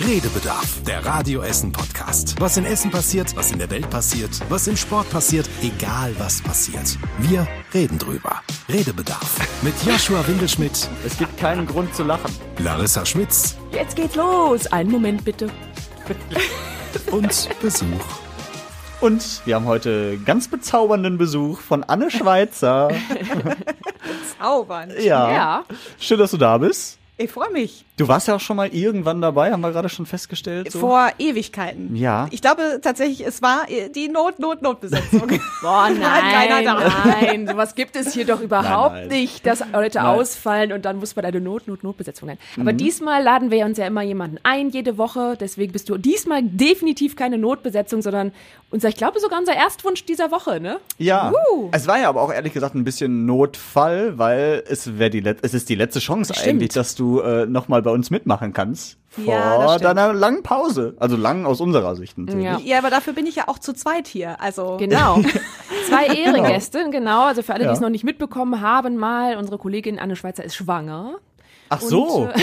Redebedarf, der Radio Essen Podcast. Was in Essen passiert, was in der Welt passiert, was im Sport passiert, egal was passiert. Wir reden drüber. Redebedarf mit Joshua Windelschmidt, Es gibt keinen Grund zu lachen. Larissa Schmitz Jetzt geht's los. Einen Moment bitte. und Besuch. Und wir haben heute ganz bezaubernden Besuch von Anne Schweizer. Zaubernd. Ja. Ja. Schön, dass du da bist. Ich freue mich. Du warst ja auch schon mal irgendwann dabei, haben wir gerade schon festgestellt. So. Vor Ewigkeiten. Ja. Ich glaube tatsächlich, es war die Not, Not, Notbesetzung. Boah, nein, nein, sowas gibt es hier doch überhaupt Nein, nein. nicht, dass Leute Nein. ausfallen und dann muss man eine Not, Not, Notbesetzung nennen. Aber Mhm. diesmal laden wir uns ja immer jemanden ein, jede Woche, deswegen bist du diesmal definitiv keine Notbesetzung, sondern unser, ich glaube sogar unser Erstwunsch dieser Woche, ne? Ja. Es war ja aber auch ehrlich gesagt ein bisschen Notfall, weil es wäre die Let es ist die letzte Chance Stimmt. eigentlich, dass du äh, nochmal bei uns mitmachen kannst. Vor Ja, deiner langen Pause. Also lang aus unserer Sicht natürlich. Ja. ja, aber dafür bin ich ja auch zu zweit hier. Also Genau. Zwei Ehrengäste, genau. Also für alle, die es noch nicht mitbekommen haben, mal, unsere Kollegin Anne Schweizer ist schwanger. Ach so. Und, äh,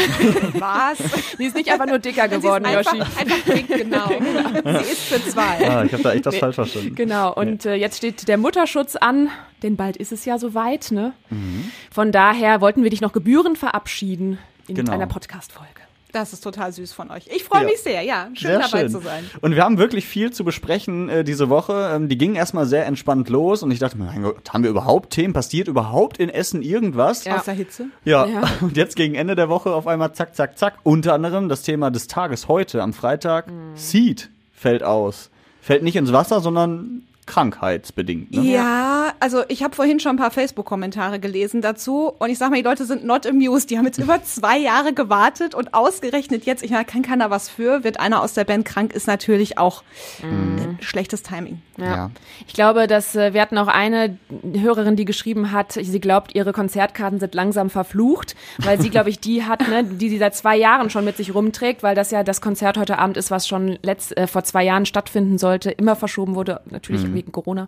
was? Die ist nicht einfach nur dicker geworden, Sie ist Yoshi. einfach, einfach pink, genau. Sie ist für zwei. ah, ich habe da echt das falsch verstanden. Genau, und äh, jetzt steht der Mutterschutz an, denn bald ist es ja soweit, ne? Mhm. Von daher wollten wir dich noch gebührend verabschieden in Genau. einer Podcast-Folge. Das ist total süß von euch. Ich freue Ja. mich sehr, ja. Schön Sehr dabei schön. zu sein. Und wir haben wirklich viel zu besprechen äh, diese Woche. Ähm, die ging erstmal sehr entspannt los und ich dachte mir, mein Gott, haben wir überhaupt Themen? Passiert überhaupt in Essen irgendwas? Ja. Außer Hitze. Ja. Ja. Und jetzt gegen Ende der Woche auf einmal zack, zack, zack. Unter anderem das Thema des Tages heute am Freitag. Mhm. Seed fällt aus. Fällt nicht ins Wasser, sondern krankheitsbedingt. Ne? Ja, also ich habe vorhin schon ein paar Facebook-Kommentare gelesen dazu und ich sag mal, die Leute sind not amused. Die haben jetzt über zwei Jahre gewartet und ausgerechnet jetzt, ich meine, kann keiner was für, wird einer aus der Band krank, ist natürlich auch äh, schlechtes Timing. Ja. Ja. Ich glaube, dass äh, wir hatten auch eine Hörerin, die geschrieben hat, sie glaubt, ihre Konzertkarten sind langsam verflucht, weil sie, glaube ich, die hat, ne, die sie seit zwei Jahren schon mit sich rumträgt, weil das ja das Konzert heute Abend ist, was schon letzt, äh, vor zwei Jahren stattfinden sollte, immer verschoben wurde, natürlich wegen Corona.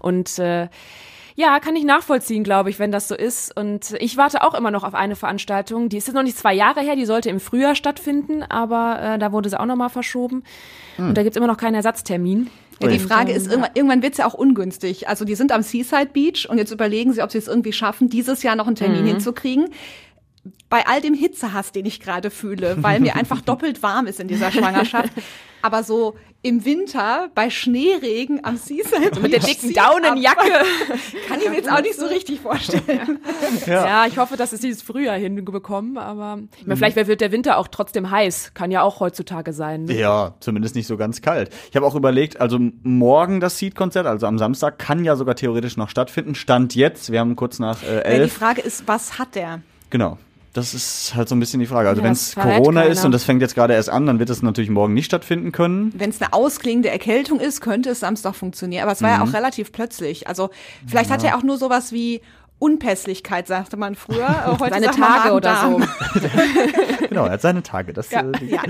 Und äh, ja, kann ich nachvollziehen, glaube ich, wenn das so ist. Und ich warte auch immer noch auf eine Veranstaltung. Die ist jetzt noch nicht zwei Jahre her, die sollte im Frühjahr stattfinden, aber äh, da wurde sie auch nochmal verschoben. Und da gibt's immer noch keinen Ersatztermin. Ja, die Frage ähm, ist, irgendwann, irgendwann wird's ja auch ungünstig. Also die sind am Seaside Beach und jetzt überlegen sie, ob sie es irgendwie schaffen, dieses Jahr noch einen Termin hinzukriegen. Bei all dem Hitzehass, den ich gerade fühle, weil mir einfach doppelt warm ist in dieser Schwangerschaft. Aber so im Winter bei Schneeregen am Seaside mit der dicken Daunenjacke. Kann ich mir jetzt auch nicht so richtig vorstellen. Ja. ich hoffe, dass sie dieses Frühjahr hinbekommen, aber Mhm. meine, vielleicht wird der Winter auch trotzdem heiß. Kann ja auch heutzutage sein. Ne? Ja, zumindest nicht so ganz kalt. Ich habe auch überlegt, also morgen das Seed-Konzert, also am Samstag, kann ja sogar theoretisch noch stattfinden. Stand jetzt, wir haben kurz nach äh, Ja, die elf. Frage ist, was hat der? Genau. Das ist halt so ein bisschen die Frage. Also Ja, wenn es Corona ist keiner. und das fängt jetzt gerade erst an, dann wird es natürlich morgen nicht stattfinden können. Wenn es eine ausklingende Erkältung ist, könnte es Samstag funktionieren. Aber es war Mhm. ja auch relativ plötzlich. Also vielleicht hat er auch nur sowas wie Unpässlichkeit, sagte man früher. Heute Seine Tage oder so. Genau, er hat seine Tage. Das, Ja. äh, die- Ja.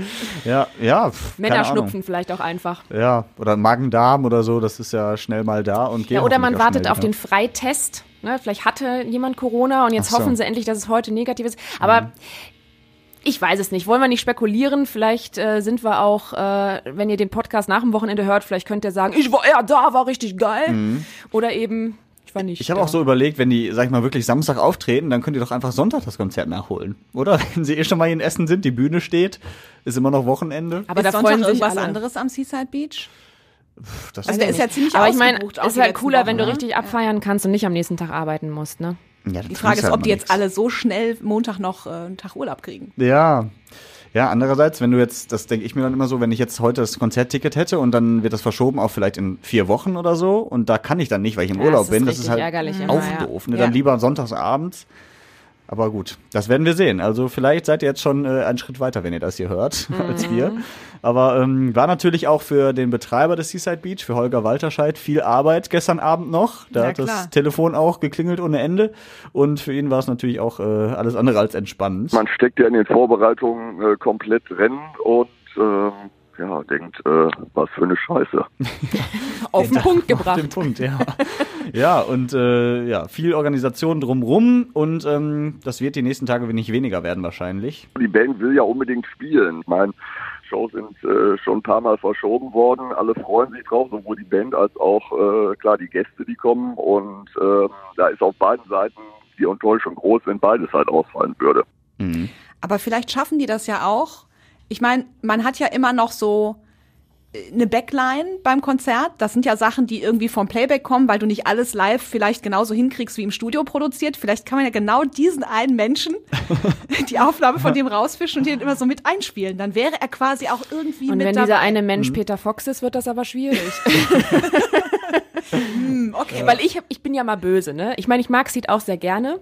ja, ja. keine Männerschnupfen vielleicht auch einfach. Ja, oder Magen-Darm oder so, das ist ja schnell mal da und geht Ja, oder man wartet schnell auf den wieder. Freitest. Ne? Vielleicht hatte jemand Corona und jetzt so. Mhm. hoffen sie endlich, dass es heute negativ ist. Aber ich weiß es nicht. Wollen wir nicht spekulieren? Vielleicht äh, sind wir auch, äh, wenn ihr den Podcast nach dem Wochenende hört, vielleicht könnt ihr sagen, ich war ja da, war richtig geil. Oder eben, ich war nicht. Ich habe auch so überlegt, wenn die, sag ich mal, wirklich Samstag auftreten, dann könnt ihr doch einfach Sonntag das Konzert nachholen. Oder? Wenn sie eh schon mal in Essen sind, die Bühne steht, ist immer noch Wochenende. Aber ist da Sonntag freuen sich irgendwas alle. anderes am Seaside Beach? Das Also der ist ja ziemlich Aber ich meine, ist halt cooler, wenn du Wochen, ne? richtig abfeiern kannst und nicht am nächsten Tag arbeiten musst, ne? ja, Die Frage ist, ob die jetzt alle so schnell Montag noch äh, einen Tag Urlaub kriegen. Ja. Ja, andererseits, wenn du jetzt, das denke ich mir dann immer so, wenn ich jetzt heute das Konzertticket hätte und dann wird das verschoben auf vielleicht in vier Wochen oder so und da kann ich dann nicht, weil ich im Ja, Urlaub das bin, das ist halt ärgerlich immer, auch ja. doof. Ne? Ja. Dann lieber sonntags abends. Aber gut, das werden wir sehen. Also vielleicht seid ihr jetzt schon äh, einen Schritt weiter, wenn ihr das hier hört, als wir. Mhm. Aber ähm, war natürlich auch für den Betreiber des Seaside Beach, für Holger Walterscheid, viel Arbeit gestern Abend noch. Da Ja, hat das. Telefon auch geklingelt ohne Ende. Und für ihn war es natürlich auch äh, alles andere als entspannend. Man steckt ja in den Vorbereitungen äh, komplett drin und ähm, ja, denkt, äh, was für eine Scheiße. Auf den Punkt Auf den gebracht. Punkt, ja. ja, und äh, ja, viel Organisation drumrum und ähm, das wird die nächsten Tage nicht weniger werden wahrscheinlich. Die Band will ja unbedingt spielen. Ich meine, Shows sind äh, schon ein paar Mal verschoben worden. Alle freuen sich drauf, sowohl die Band als auch äh, klar die Gäste, die kommen. Und äh, da ist auf beiden Seiten die Enttäuschung groß, wenn beides halt ausfallen würde. Mhm. Aber vielleicht schaffen die das ja auch. Ich meine, man hat ja immer noch so äh, eine Backline beim Konzert. Das sind ja Sachen, die irgendwie vom Playback kommen, weil du nicht alles live vielleicht genauso hinkriegst wie im Studio produziert. Vielleicht kann man ja genau diesen einen Menschen die Aufnahme von dem rausfischen und den immer so mit einspielen. Dann wäre er quasi auch irgendwie Und mit wenn dabei. dieser eine Mensch Peter Fox ist, wird das aber schwierig. Hm, okay, Weil ich, ich bin ja mal böse, ne? Ich meine, ich mag Seed auch sehr gerne.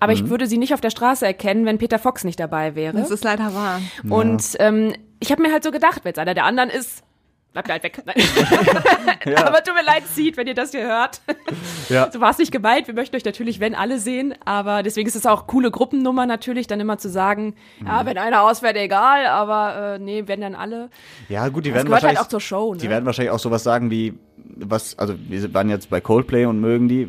Aber ich würde sie nicht auf der Straße erkennen, wenn Peter Fox nicht dabei wäre. das ist leider wahr. Und ähm, ich habe mir halt so gedacht, wenn es einer der anderen ist, bleibt halt weg. Nein. Aber tut mir leid, Seed, wenn ihr das hier hört. Ja. So war es nicht gemeint. Wir möchten euch natürlich, wenn alle sehen. Aber deswegen ist es auch coole Gruppennummer natürlich, dann immer zu sagen, ja, wenn einer ausfällt, egal. Aber äh, nee, wenn dann alle. Ja, gut, die Das werden halt wahrscheinlich auch zur Show, ne? Die werden wahrscheinlich auch sowas sagen wie was also wir waren jetzt bei Coldplay und mögen die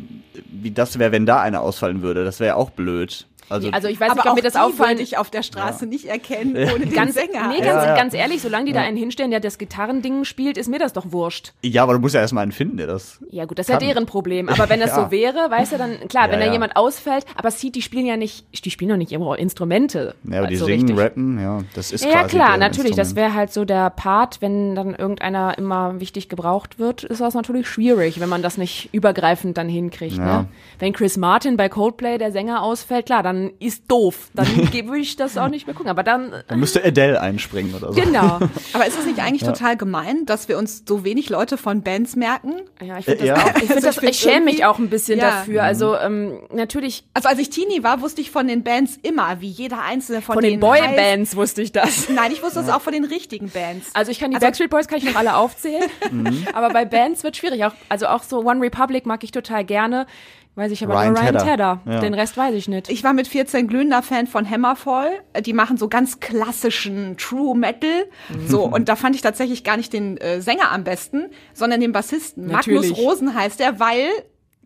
wie das wäre, wenn da einer ausfallen würde. Das wäre ja auch blöd. Also, Also ich weiß nicht, Aber ob auch mir das würde ich auf der Straße nicht erkennen ohne den Ganz, Sänger. nee, Ja, ganz, ja. ganz ehrlich, solange die da einen hinstellen, der das Gitarrending spielt, ist mir das doch wurscht. ja, aber du musst ja erstmal einen finden, der das. Ja gut, das ist ja deren Problem. Aber wenn das Ja. so wäre, weißt du, dann, klar, wenn Ja, da ja. jemand ausfällt, aber Seed, die spielen ja nicht, die spielen doch nicht ihre Instrumente. Ja, aber die so singen, richtig. rappen, ja, das ist Ja, quasi klar, natürlich. Das wäre halt so der Part, wenn dann irgendeiner immer wichtig gebraucht wird, ist das natürlich schwierig, wenn man das nicht übergreifend dann hinkriegt. Ja. Ne? Wenn Chris Martin bei Coldplay der Sänger ausfällt, klar, dann ist doof. Dann würde ich das auch nicht mehr gucken. Aber dann, Dann müsste Adele einspringen oder so. genau. Aber ist es nicht eigentlich total gemein, dass wir uns so wenig Leute von Bands merken? Ja, ich, find Äh, das ja. auch, ich, find Also das, ich schäme mich auch ein bisschen Ja. dafür. Also ähm, natürlich Also als ich Teenie war, wusste ich von den Bands immer, wie jeder einzelne von, von den. Boybands wusste ich das. Nein, ich wusste es auch von den richtigen Bands. Also ich kann die Also- Backstreet Boys kann ich noch alle aufzählen, aber bei Bands wird schwierig. Auch, also auch so One Republic mag ich total gerne. Weiß ich aber Ryan nur Ryan Tedder. Tedder. Ja. Den Rest weiß ich nicht. Ich war mit 14 glühender Fan von Hammerfall. Die machen so ganz klassischen True Metal. Mhm. So, und da fand ich tatsächlich gar nicht den äh, Sänger am besten, sondern den Bassisten. Natürlich. Magnus Rosen heißt er, weil,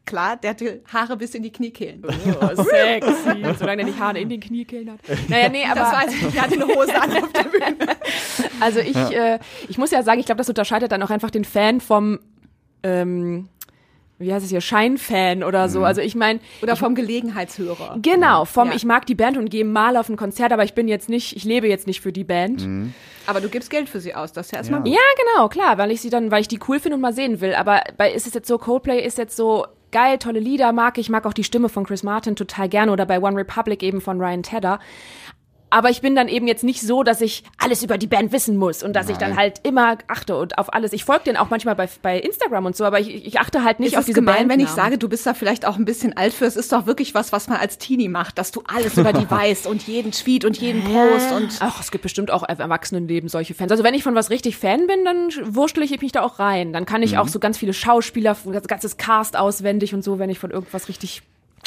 klar, der hatte Haare bis in die Kniekehlen. oh, sexy. Solange der nicht Haare in den Kniekehlen hat. Naja, nee, aber Das weiß ich nicht, der hatte eine Hose an auf der Bühne. also ich, äh, ich muss ja sagen, ich glaube, das unterscheidet dann auch einfach den Fan vom ähm, wie heißt es hier, Scheinfan oder so. Also ich meine, Oder vom Gelegenheitshörer. genau, vom Ja. ich mag die Band und gehe mal auf ein Konzert, aber ich bin jetzt nicht, ich lebe jetzt nicht für die Band. Aber du gibst Geld für sie aus, das ist ja erstmal gut. Ja, genau, klar, weil ich sie dann, weil ich die cool finde und mal sehen will. Aber bei ist es jetzt so, Coldplay ist jetzt so geil, tolle Lieder mag ich, mag auch die Stimme von Chris Martin total gerne oder bei One Republic eben von Ryan Tedder. Aber ich bin dann eben jetzt nicht so, dass ich alles über die Band wissen muss und dass ich dann halt immer achte und auf alles. Ich folge denen auch manchmal bei, bei Instagram und so, aber ich, ich achte halt nicht Ist auf es diese gemein, wenn ich sage, du bist da vielleicht auch ein bisschen alt für? Es ist doch wirklich was, was man als Teenie macht, dass du alles über die weißt und jeden Tweet und jeden Post und Ach, es gibt bestimmt auch Erwachsenenleben solche Fans. Also wenn ich von was richtig Fan bin, dann wurschtel ich mich da auch rein. Dann kann ich Mhm. auch so ganz viele Schauspieler, ganzes Cast auswendig und so, wenn ich von irgendwas richtig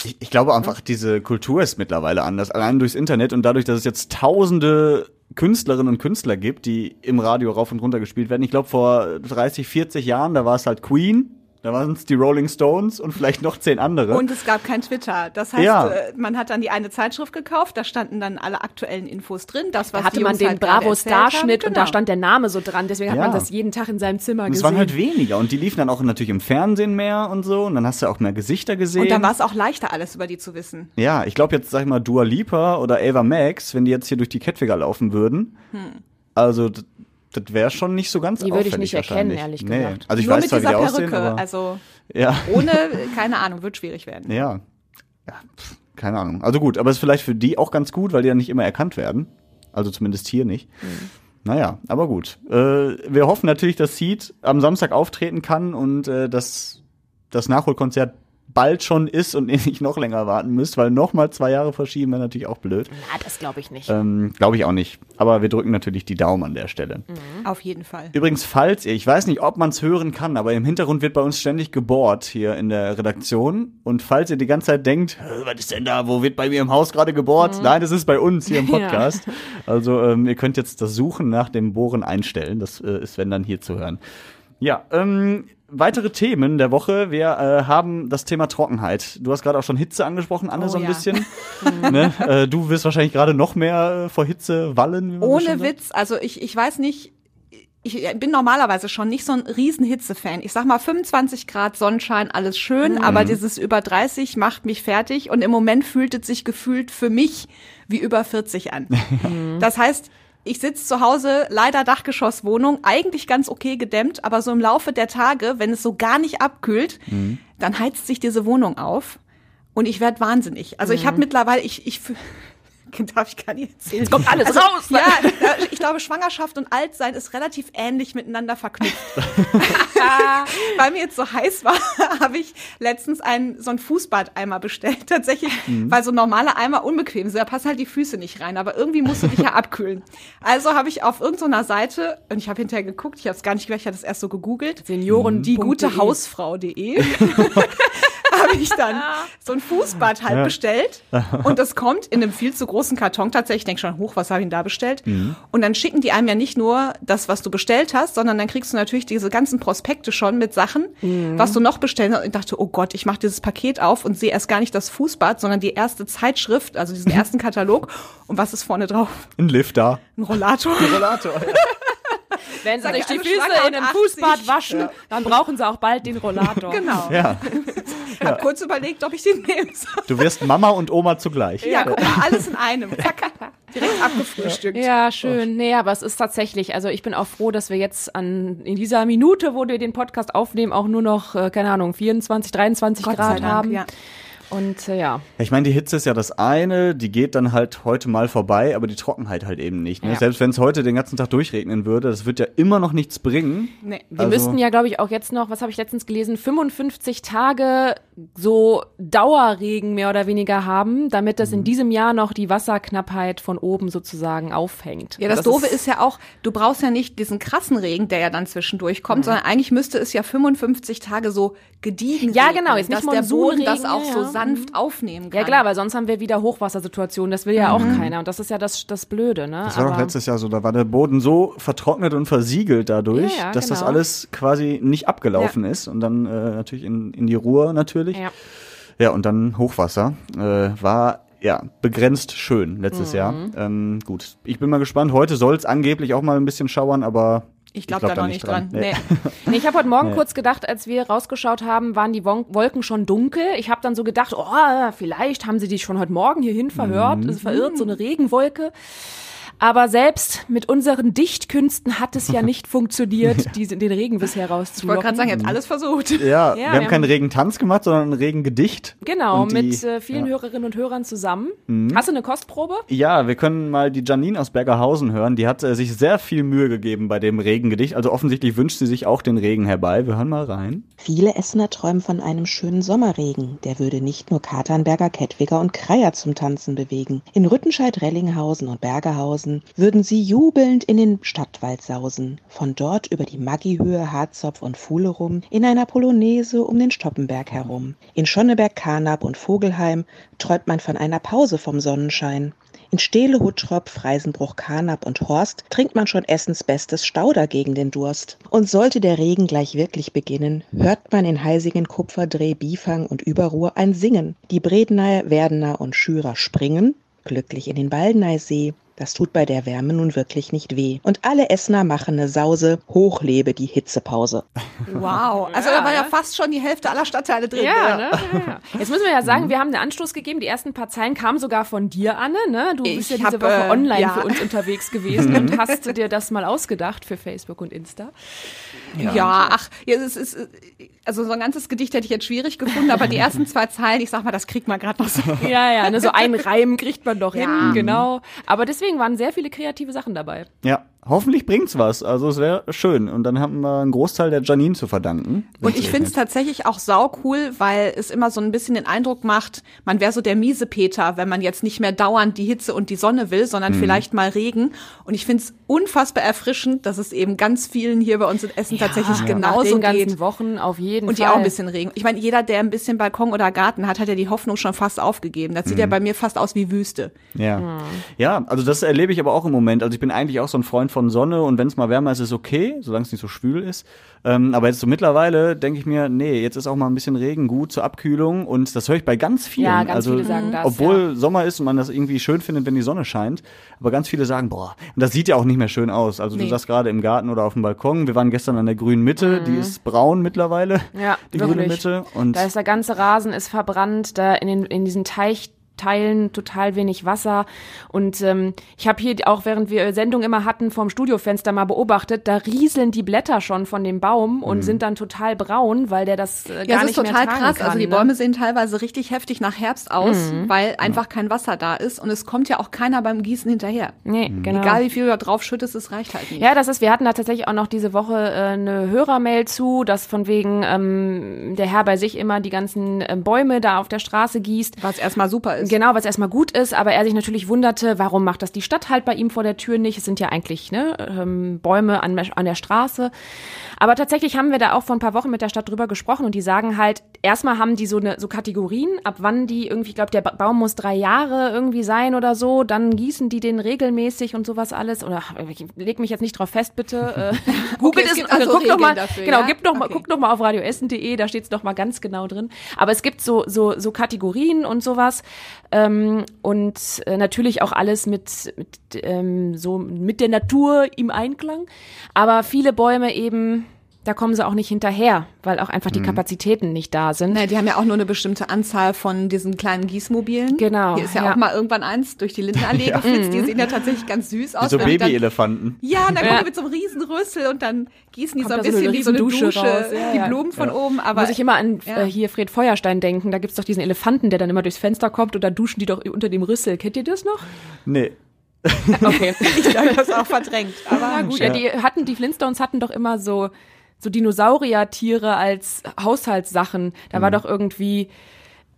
Ich, ich glaube einfach, diese Kultur ist mittlerweile anders. Allein durchs Internet und dadurch, dass es jetzt tausende Künstlerinnen und Künstler gibt, die im Radio rauf und runter gespielt werden. Ich glaube, vor 30, 40 Jahren, da war es halt Queen, da waren es die Rolling Stones und vielleicht noch zehn andere. Und es gab kein Twitter. Das heißt, Ja. äh, man hat dann die eine Zeitschrift gekauft, da standen dann alle aktuellen Infos drin. Das, was Da hatte man den halt Bravo-Starschnitt haben. und da Genau. stand der Name so dran. Deswegen hat Ja. man das jeden Tag in seinem Zimmer Und es gesehen. waren halt weniger und die liefen dann auch natürlich im Fernsehen mehr und so und dann hast du auch mehr Gesichter gesehen. Und dann war es auch leichter, alles über die zu wissen. Ja, ich glaube jetzt, sag ich mal, Dua Lipa oder Ava Max, wenn die jetzt hier durch die Kettwiger laufen würden, also das, wäre schon nicht so ganz Die würde ich nicht erkennen, ehrlich nee. gesagt. Also ich Nur weiß mit zwar, wie dieser die aussehen, Perücke. aber Also ja, ohne, keine Ahnung, wird schwierig werden. ja, ja, pff, keine Ahnung. Also gut, aber es ist vielleicht für die auch ganz gut, weil die ja nicht immer erkannt werden. Also zumindest hier nicht. Naja, aber gut. Äh, wir hoffen natürlich, dass Seed am Samstag auftreten kann und äh, dass das Nachholkonzert bald schon ist und ihr nicht noch länger warten müsst, weil noch mal zwei Jahre verschieben wäre natürlich auch blöd. Na, das glaube ich nicht. Ähm, Glaube ich auch nicht. Aber wir drücken natürlich die Daumen an der Stelle. Auf jeden Fall. Übrigens, falls ihr, ich weiß nicht, ob man es hören kann, aber im Hintergrund wird bei uns ständig gebohrt hier in der Redaktion. Und falls ihr die ganze Zeit denkt, "Hä, was ist denn da, wo wird bei mir im Haus gerade gebohrt? Nein, das ist bei uns hier im Podcast. Also ähm, ihr könnt jetzt das Suchen nach dem Bohren einstellen. Das äh, ist, wenn dann hier zu hören. Ja, ähm, weitere Themen der Woche. Wir äh, haben das Thema Trockenheit. Du hast gerade auch schon Hitze angesprochen, Anne, Oh so ein ja. bisschen. ne? äh, du wirst wahrscheinlich gerade noch mehr äh, vor Hitze wallen. Ohne. Witz, also ich, ich weiß nicht, ich bin normalerweise schon nicht so ein riesen Hitze-Fan. Ich sag mal 25 Grad Sonnenschein, alles schön, Mhm. aber dieses über 30 macht mich fertig und im Moment fühlt es sich gefühlt für mich wie über 40 an. das heißt, ich sitze zu Hause, leider Dachgeschosswohnung, eigentlich ganz okay gedämmt, aber so im Laufe der Tage, wenn es so gar nicht abkühlt, Mhm. dann heizt sich diese Wohnung auf und ich werde wahnsinnig. Also ich habe mittlerweile, ich, ich darf ich gar nicht erzählen. Jetzt kommt alles raus. Ja, äh, ich glaube, Schwangerschaft und Altsein ist relativ ähnlich miteinander verknüpft. Weil mir jetzt so heiß war, habe ich letztens einen, so einen Fußbadeimer bestellt. Tatsächlich, weil so normale Eimer unbequem sind. Da passen halt die Füße nicht rein. Aber irgendwie musst du dich ja abkühlen. Also habe ich auf irgendeiner Seite, und ich habe hinterher geguckt, ich habe es gar nicht gemerkt, ich habe das erst so gegoogelt. Senioren. Die gute Hausfrau.de. habe ich dann so ein Fußbad halt Ja. bestellt und das kommt in einem viel zu großen Karton tatsächlich. Ich denke schon, hoch, was habe ich denn da bestellt? Und dann schicken die einem ja nicht nur das, was du bestellt hast, sondern dann kriegst du natürlich diese ganzen Prospekte schon mit Sachen, was du noch bestellen hast. Und ich dachte, oh Gott, ich mache dieses Paket auf und sehe erst gar nicht das Fußbad, sondern die erste Zeitschrift, also diesen ersten Katalog. Und was ist vorne drauf? Ein Lift da. Ein Rollator. Rollator. Wenn sie sich die alle Füße in einem Fußbad 80. waschen, dann brauchen sie auch bald den Rollator. Genau. ja. Ich habe kurz überlegt, ob ich den nehmen soll. Du wirst Mama und Oma zugleich. Ja, guck mal, alles in einem. Zack, direkt abgefrühstückt. Ja, schön. Nee, aber es ist tatsächlich, also ich bin auch froh, dass wir jetzt an, in dieser Minute, wo wir den Podcast aufnehmen, auch nur noch, äh, keine Ahnung, 24, 23 Gott sei Grad Dank, haben. ja. Und äh, ja. Ich meine, die Hitze ist ja das eine, die geht dann halt heute mal vorbei, aber die Trockenheit halt eben nicht. Ne? Ja. Selbst wenn es heute den ganzen Tag durchregnen würde, das wird ja immer noch nichts bringen. Nee. Wir Also- müssten ja, glaube ich, auch jetzt noch, was habe ich letztens gelesen, 55 Tage so Dauerregen mehr oder weniger haben, damit das Mhm. in diesem Jahr noch die Wasserknappheit von oben sozusagen aufhängt. Ja, das, Doofe ist, ja auch, du brauchst ja nicht diesen krassen Regen, der ja dann zwischendurch kommt, sondern eigentlich müsste es ja 55 Tage so gediegen Ja, regnen, genau, jetzt dass nicht der Boden das auch ja, so ja. sanft aufnehmen kann. Ja klar, weil sonst haben wir wieder Hochwassersituationen. Das will ja auch Mhm. keiner. Und das ist ja das, das Blöde, ne? Das war doch letztes Jahr so, da war der Boden so vertrocknet und versiegelt dadurch, Ja, ja, dass das genau. alles quasi nicht abgelaufen ist und dann äh, natürlich in, in die Ruhr natürlich. Ja. Ja, und dann Hochwasser. Äh, war ja begrenzt schön letztes Jahr. Mhm. Ähm, gut, ich bin mal gespannt. Heute soll es angeblich auch mal ein bisschen schauern, aber ich glaube da noch nicht dran. Nee. Nee, ich habe heute Morgen kurz gedacht, als wir rausgeschaut haben, waren die Wolken schon dunkel. Ich habe dann so gedacht, oh, vielleicht haben sie dich schon heute Morgen hierhin verhört, Mhm. verirrt, so eine Regenwolke. Aber selbst mit unseren Dichtkünsten hat es ja nicht funktioniert, diese, den Regen bisher Ich wollte rauszulocken. gerade sagen, ihr habt alles versucht. Ja, Ja, wir wir haben keinen Regentanz gemacht, sondern ein Regengedicht. Genau, die- mit äh, vielen ja. Hörerinnen und Hörern zusammen. Hast du eine Kostprobe? Ja, wir können mal die Janine aus Bergerhausen hören. Die hat äh, sich sehr viel Mühe gegeben bei dem Regengedicht. Also offensichtlich wünscht sie sich auch den Regen herbei. Wir hören mal rein. Viele Essener träumen von einem schönen Sommerregen. Der würde nicht nur Katernberger, Kettwiger und Kreier zum Tanzen bewegen. In Rüttenscheid, Rellinghausen und Bergerhausen würden sie jubelnd in den Stadtwald sausen. Von dort über die Maggihöhe, Harzopf und Fuhle rum, in einer Polonaise um den Stoppenberg herum. In Schonneberg, Karnap und Vogelheim träumt man von einer Pause vom Sonnenschein. In Stehle, Huttrop, Freisenbruch, Karnap und Horst trinkt man schon Essens bestes Stauder gegen den Durst. Und sollte der Regen gleich wirklich beginnen, hört man in Heisingen, Kupferdreh, Biefang und Überruhr ein Singen. Die Bredneier, Werdener und Schürer springen, glücklich in den Baldeneysee. Das tut bei der Wärme nun wirklich nicht weh. Und alle Essener machen ne Sause, hoch lebe die Hitzepause. Wow. Also da war ja fast schon die Hälfte aller Stadtteile drin. Ja, ne? ja, ja. Jetzt müssen wir ja sagen, wir haben einen Anstoß gegeben. Die ersten paar Zeilen kamen sogar von dir, Anne. Ne? Du Ich bist ja diese hab, Woche äh, online ja. für uns unterwegs gewesen und hast dir das mal ausgedacht für Facebook und Insta. Ja, ach, ja, es ist, äh, also so ein ganzes Gedicht hätte ich jetzt schwierig gefunden, aber die ersten zwei Zeilen, ich sag mal, das kriegt man gerade noch so. Ja, ja, ne? so einen Reim kriegt man doch Ja. hin, genau. Aber deswegen waren sehr viele kreative Sachen dabei. Ja, hoffentlich bringt's was. Also es wäre schön. Und dann haben wir einen Großteil der Janine zu verdanken. Und ich finde es tatsächlich auch sau cool, weil es immer so ein bisschen den Eindruck macht, man wäre so der miese Peter, wenn man jetzt nicht mehr dauernd die Hitze und die Sonne will, sondern Mhm. vielleicht mal Regen. Und ich finde es unfassbar erfrischend, dass es eben ganz vielen hier bei uns in Essen tatsächlich Nach genauso den ganzen geht. Wochen auf jeden Und die Fall. auch ein bisschen Regen. Ich meine, jeder, der ein bisschen Balkon oder Garten hat, hat ja die Hoffnung schon fast aufgegeben. Das sieht Mhm. ja bei mir fast aus wie Wüste. Ja. Ja, also das erlebe ich aber auch im Moment. Also ich bin eigentlich auch so ein Freund Von Sonne und wenn es mal wärmer ist, ist okay, solange es nicht so schwül ist. Ähm, aber jetzt so mittlerweile denke ich mir, nee, jetzt ist auch mal ein bisschen Regen gut zur Abkühlung und das höre ich bei ganz vielen. Ja, ganz also, viele sagen das, Obwohl Sommer ist und man das irgendwie schön findet, wenn die Sonne scheint. Aber ganz viele sagen, boah, und das sieht ja auch nicht mehr schön aus. Also Nee. du sagst gerade im Garten oder auf dem Balkon. Wir waren gestern an der grünen Mitte, die ist braun mittlerweile. Ja, die grüne wirklich. Mitte. Und Da ist der ganze Rasen ist verbrannt, da in, den, in diesen Teichteilen total wenig Wasser. Und ähm, ich habe hier auch, während wir Sendung immer hatten, vom Studiofenster mal beobachtet, da rieseln die Blätter schon von dem Baum und sind dann total braun, weil der das äh, Ja, gar es ist nicht total mehr tragen krass. Kann, also die ne? Bäume sehen teilweise richtig heftig nach Herbst aus, weil einfach kein Wasser da ist und es kommt ja auch keiner beim Gießen hinterher. Nee, genau. Egal wie viel du da drauf schüttest, es reicht halt nicht. Ja, das ist, wir hatten da tatsächlich auch noch diese Woche äh, eine Hörermail zu, dass von wegen ähm, der Herr bei sich immer die ganzen äh, Bäume da auf der Straße gießt. Was erstmal super ist. Genau, was erstmal gut ist, aber er sich natürlich wunderte, warum macht das die Stadt halt bei ihm vor der Tür nicht? Es sind ja eigentlich ne, ähm, Bäume an, an der Straße. Aber tatsächlich haben wir da auch vor ein paar Wochen mit der Stadt drüber gesprochen und die sagen halt, erstmal haben die so eine so Kategorien, ab wann die irgendwie, ich glaube, der ba Baum muss drei Jahre irgendwie sein oder so, dann gießen die den regelmäßig und sowas alles. Oder ich leg mich jetzt nicht drauf fest, bitte. Äh, Google es es, gibt also guck noch mal, dafür, genau, ja? gib noch mal, Okay. guck noch mal auf radioessen.de, da steht es noch mal ganz genau drin. Aber es gibt so so so Kategorien und sowas ähm, und äh, natürlich auch alles mit mit ähm, so mit der Natur im Einklang. Aber viele Bäume eben, da kommen sie auch nicht hinterher, weil auch einfach die Kapazitäten nicht da sind. Ne, die haben ja auch nur eine bestimmte Anzahl von diesen kleinen Gießmobilen. Genau, Hier ist ja, ja. auch mal irgendwann eins durch die Lindenallee geflitzt. Die sehen ja tatsächlich ganz süß aus. wie so Babyelefanten. Ja, und dann Ja. kommen die mit so einem riesen Rüssel und dann gießen die Kommt so ein da so eine bisschen wie so eine Dusche, raus. Ja, die ja. Blumen von oben. Aber Muss ich immer an Ja. äh, hier Fred Feuerstein denken. Da gibt's doch diesen Elefanten, der dann immer durchs Fenster kommt und dann duschen die doch unter dem Rüssel. Kennt ihr das noch? Nee. Okay. ich habe das auch verdrängt. Aber Ja, gut, ja, die hatten, die Flintstones hatten doch immer so, so Dinosauriertiere als Haushaltssachen. Da war doch irgendwie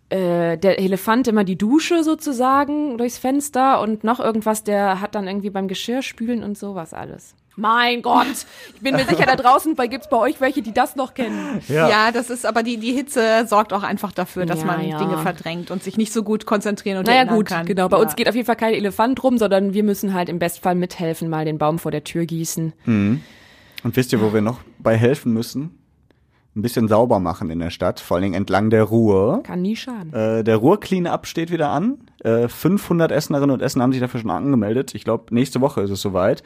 äh, der Elefant immer die Dusche sozusagen durchs Fenster und noch irgendwas, der hat dann irgendwie beim Geschirrspülen und sowas alles. Mein Gott, ich bin mir sicher, da draußen bei, gibt's bei euch welche, die das noch kennen. ja. das ist aber die, die Hitze sorgt auch einfach dafür, dass Ja, man ja. Dinge verdrängt und sich nicht so gut konzentrieren und Naja gut, kann. genau. Bei ja. uns geht auf jeden Fall kein Elefant rum, sondern wir müssen halt im Bestfall mithelfen, mal den Baum vor der Tür gießen. Und wisst ihr, wo wir noch bei helfen müssen? Ein bisschen sauber machen in der Stadt, vor allen Dingen entlang der Ruhr. Kann nie schaden. Äh, der Ruhr Cleanup steht wieder an. Äh, 500 Essenerinnen und Essener haben sich dafür schon angemeldet. Ich glaube, nächste Woche ist es soweit.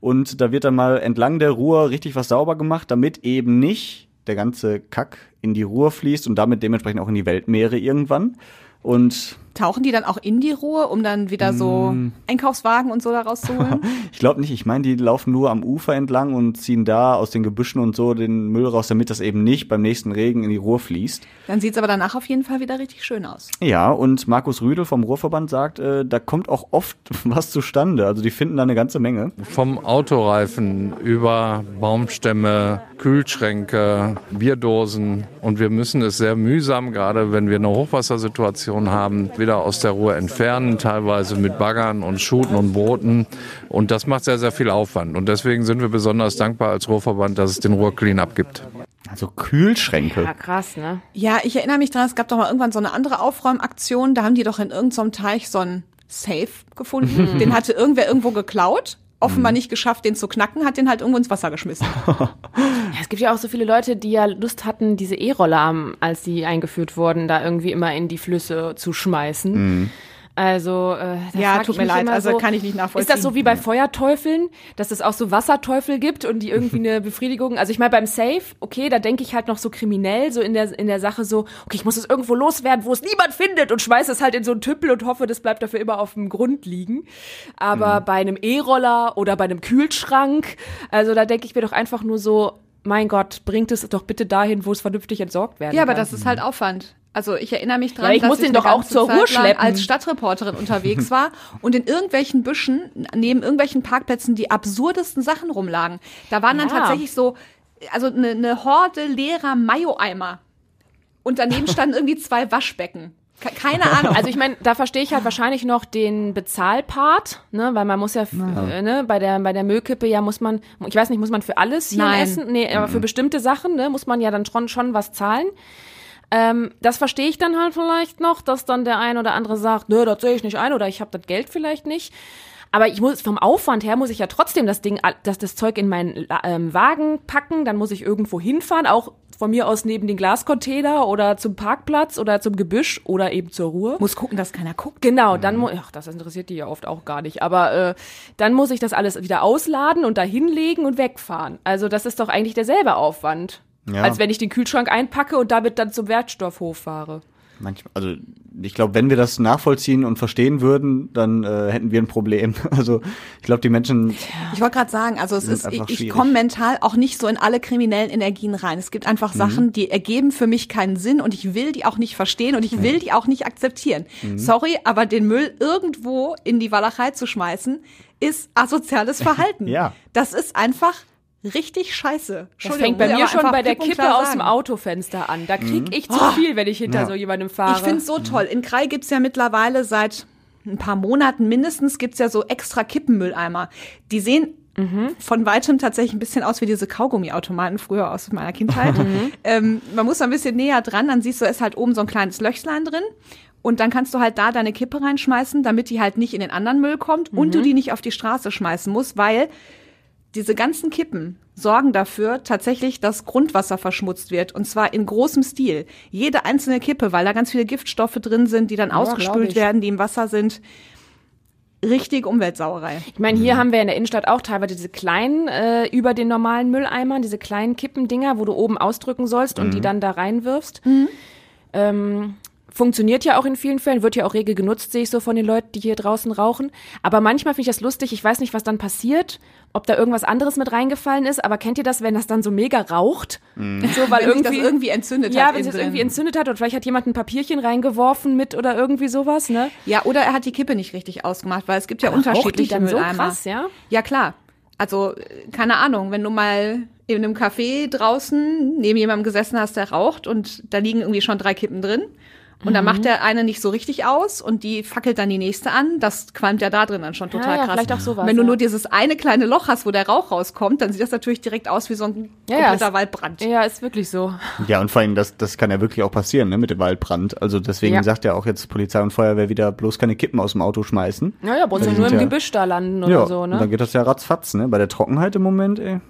Und da wird dann mal entlang der Ruhr richtig was sauber gemacht, damit eben nicht der ganze Kack in die Ruhr fließt und damit dementsprechend auch in die Weltmeere irgendwann. Und Tauchen die dann auch in die Ruhe, um dann wieder so Mm. Einkaufswagen und so da rauszuholen? ich glaube nicht, ich meine, die laufen nur am Ufer entlang und ziehen da aus den Gebüschen und so den Müll raus, damit das eben nicht beim nächsten Regen in die Ruhr fließt. dann sieht's aber danach auf jeden Fall wieder richtig schön aus. Ja, und Markus Rüdel vom Ruhrverband sagt, äh, da kommt auch oft was zustande. Also die finden da eine ganze Menge. Vom Autoreifen über Baumstämme, Kühlschränke, Bierdosen. Und wir müssen es sehr mühsam, gerade wenn wir eine Hochwassersituation haben, wieder aus der Ruhe entfernen, teilweise mit Baggern und Schuten und Booten. Und das macht sehr, sehr viel Aufwand. Und deswegen sind wir besonders dankbar als Ruhrverband, dass es den Ruhr-Cleanup gibt. Also Kühlschränke. Ja, krass, ne? Ja, ich erinnere mich dran, es gab doch mal irgendwann so eine andere Aufräumaktion, da haben die doch in irgendeinem Teich so einen Safe gefunden. den hatte irgendwer irgendwo geklaut, offenbar nicht geschafft, den zu knacken, hat den halt irgendwo ins Wasser geschmissen. Ja, es gibt ja auch so viele Leute, die ja Lust hatten, diese E-Roller, als sie eingeführt wurden, da irgendwie immer in die Flüsse zu schmeißen. Also, äh, da Ja, tut ich mir leid, also so, kann ich nicht nachvollziehen. Ist das so wie bei Feuerteufeln, dass es auch so Wasserteufel gibt und die irgendwie eine Befriedigung? Also ich meine, beim Safe, okay, da denke ich halt noch so kriminell, so in der, in der Sache so, okay, ich muss es irgendwo loswerden, wo es niemand findet und schmeiße es halt in so einen Tüppel und hoffe, das bleibt dafür immer auf dem Grund liegen. Aber bei einem E-Roller oder bei einem Kühlschrank, also da denke ich mir doch einfach nur so, mein Gott, bringt es doch bitte dahin, wo es vernünftig entsorgt werden Ja, aber kann. das ist halt Aufwand. Also ich erinnere mich dran, Ja, ich dass muss ich doch auch zur Zeit Ruhe schleppen. als Stadtreporterin unterwegs war und in irgendwelchen Büschen neben irgendwelchen Parkplätzen die absurdesten Sachen rumlagen. Da waren dann Ja. tatsächlich so, also eine, eine Horde leerer Mayo-Eimer. Und daneben standen irgendwie zwei Waschbecken. Ke- Keine Ahnung. Also ich meine, da verstehe ich halt wahrscheinlich noch den Bezahlpart, ne, weil man muss ja, f- äh, ne, bei der bei der Müllkippe ja muss man, ich weiß nicht, muss man für alles hier Nein. essen, nee, aber für bestimmte Sachen, ne, muss man ja dann schon schon was zahlen. Ähm, das verstehe ich dann halt vielleicht noch, dass dann der ein oder andere sagt, nö, das sehe ich nicht ein oder ich habe das Geld vielleicht nicht. Aber ich muss vom Aufwand her muss ich ja trotzdem das Ding, das, das Zeug in meinen ähm, Wagen packen, dann muss ich irgendwo hinfahren, auch von mir aus neben den Glascontainer oder zum Parkplatz oder zum Gebüsch oder eben zur Ruhe. Muss gucken, dass keiner guckt. Genau, dann muss, ach, das interessiert die ja oft auch gar nicht, aber äh, dann muss ich das alles wieder ausladen und da hinlegen und wegfahren. Also das ist doch eigentlich derselbe Aufwand, Ja. als wenn ich den Kühlschrank einpacke und damit dann zum Wertstoffhof fahre. Manchmal, also ich glaube, wenn wir das nachvollziehen und verstehen würden, dann äh, hätten wir ein Problem. Also ich glaube, die Menschen, Ich wollte gerade sagen, also es ist, ich, ich komme mental auch nicht so in alle kriminellen Energien rein. Es gibt einfach Sachen, die ergeben für mich keinen Sinn und ich will die auch nicht verstehen und ich will die auch nicht akzeptieren. Sorry, aber den Müll irgendwo in die Walachei zu schmeißen, ist asoziales Verhalten. Ja. Das ist einfach richtig scheiße. Das fängt bei mir schon bei der Kippe aus dem. Autofenster an. Da krieg ich zu viel, wenn ich hinter Ja. so jemandem fahre. Ich finde es so toll. In Krai gibt's ja mittlerweile seit ein paar Monaten mindestens gibt's ja so extra Kippenmülleimer. Die sehen von weitem tatsächlich ein bisschen aus wie diese Kaugummiautomaten früher aus meiner Kindheit. ähm, man muss ein bisschen näher dran, dann siehst du, es ist halt oben so ein kleines Löchlein drin. Und dann kannst du halt da deine Kippe reinschmeißen, damit die halt nicht in den anderen Müll kommt und du die nicht auf die Straße schmeißen musst, weil diese ganzen Kippen sorgen dafür tatsächlich, dass Grundwasser verschmutzt wird. Und zwar in großem Stil. Jede einzelne Kippe, weil da ganz viele Giftstoffe drin sind, die dann glaub ausgespült werden, die im Wasser sind. Richtig Umweltsauerei. Ich meine, hier haben wir in der Innenstadt auch teilweise diese kleinen, äh, über den normalen Mülleimern, diese kleinen Kippendinger, wo du oben ausdrücken sollst und die dann da reinwirfst. Ähm, funktioniert ja auch in vielen Fällen, wird ja auch rege genutzt, sehe ich so von den Leuten, die hier draußen rauchen. Aber manchmal finde ich das lustig, ich weiß nicht, was dann passiert, ob da irgendwas anderes mit reingefallen ist, aber kennt ihr das, wenn das dann so mega raucht? So, weil Wenn sich das irgendwie, irgendwie entzündet ja, hat. wenn innen es drin. irgendwie entzündet hat und vielleicht hat jemand ein Papierchen reingeworfen mit oder irgendwie sowas, ne? ja, oder er hat die Kippe nicht richtig ausgemacht, weil es gibt ja Aber unterschiedliche dann so Mülleimer. krass, ja? Ja, klar. Also, keine Ahnung, wenn du mal in einem Café draußen neben jemandem gesessen hast, der raucht und da liegen irgendwie schon drei Kippen drin. Und Mhm. dann macht der eine nicht so richtig aus und die fackelt dann die nächste an. Das qualmt ja da drin dann schon total ja, krass. vielleicht auch sowas, Wenn du ja. nur dieses eine kleine Loch hast, wo der Rauch rauskommt, dann sieht das natürlich direkt aus wie so ein Ja, ja, kompletter Waldbrand. Ja, ist wirklich so. ja und vor allem, das, das kann ja wirklich auch passieren, ne, mit dem Waldbrand. Also deswegen Ja. sagt ja auch jetzt Polizei und Feuerwehr wieder bloß keine Kippen aus dem Auto schmeißen. Naja, bloß Die nur im sind ja- Gebüsch da landen oder ja, so, und dann ne? geht das ja ratzfatz, ne, bei der Trockenheit im Moment, ey.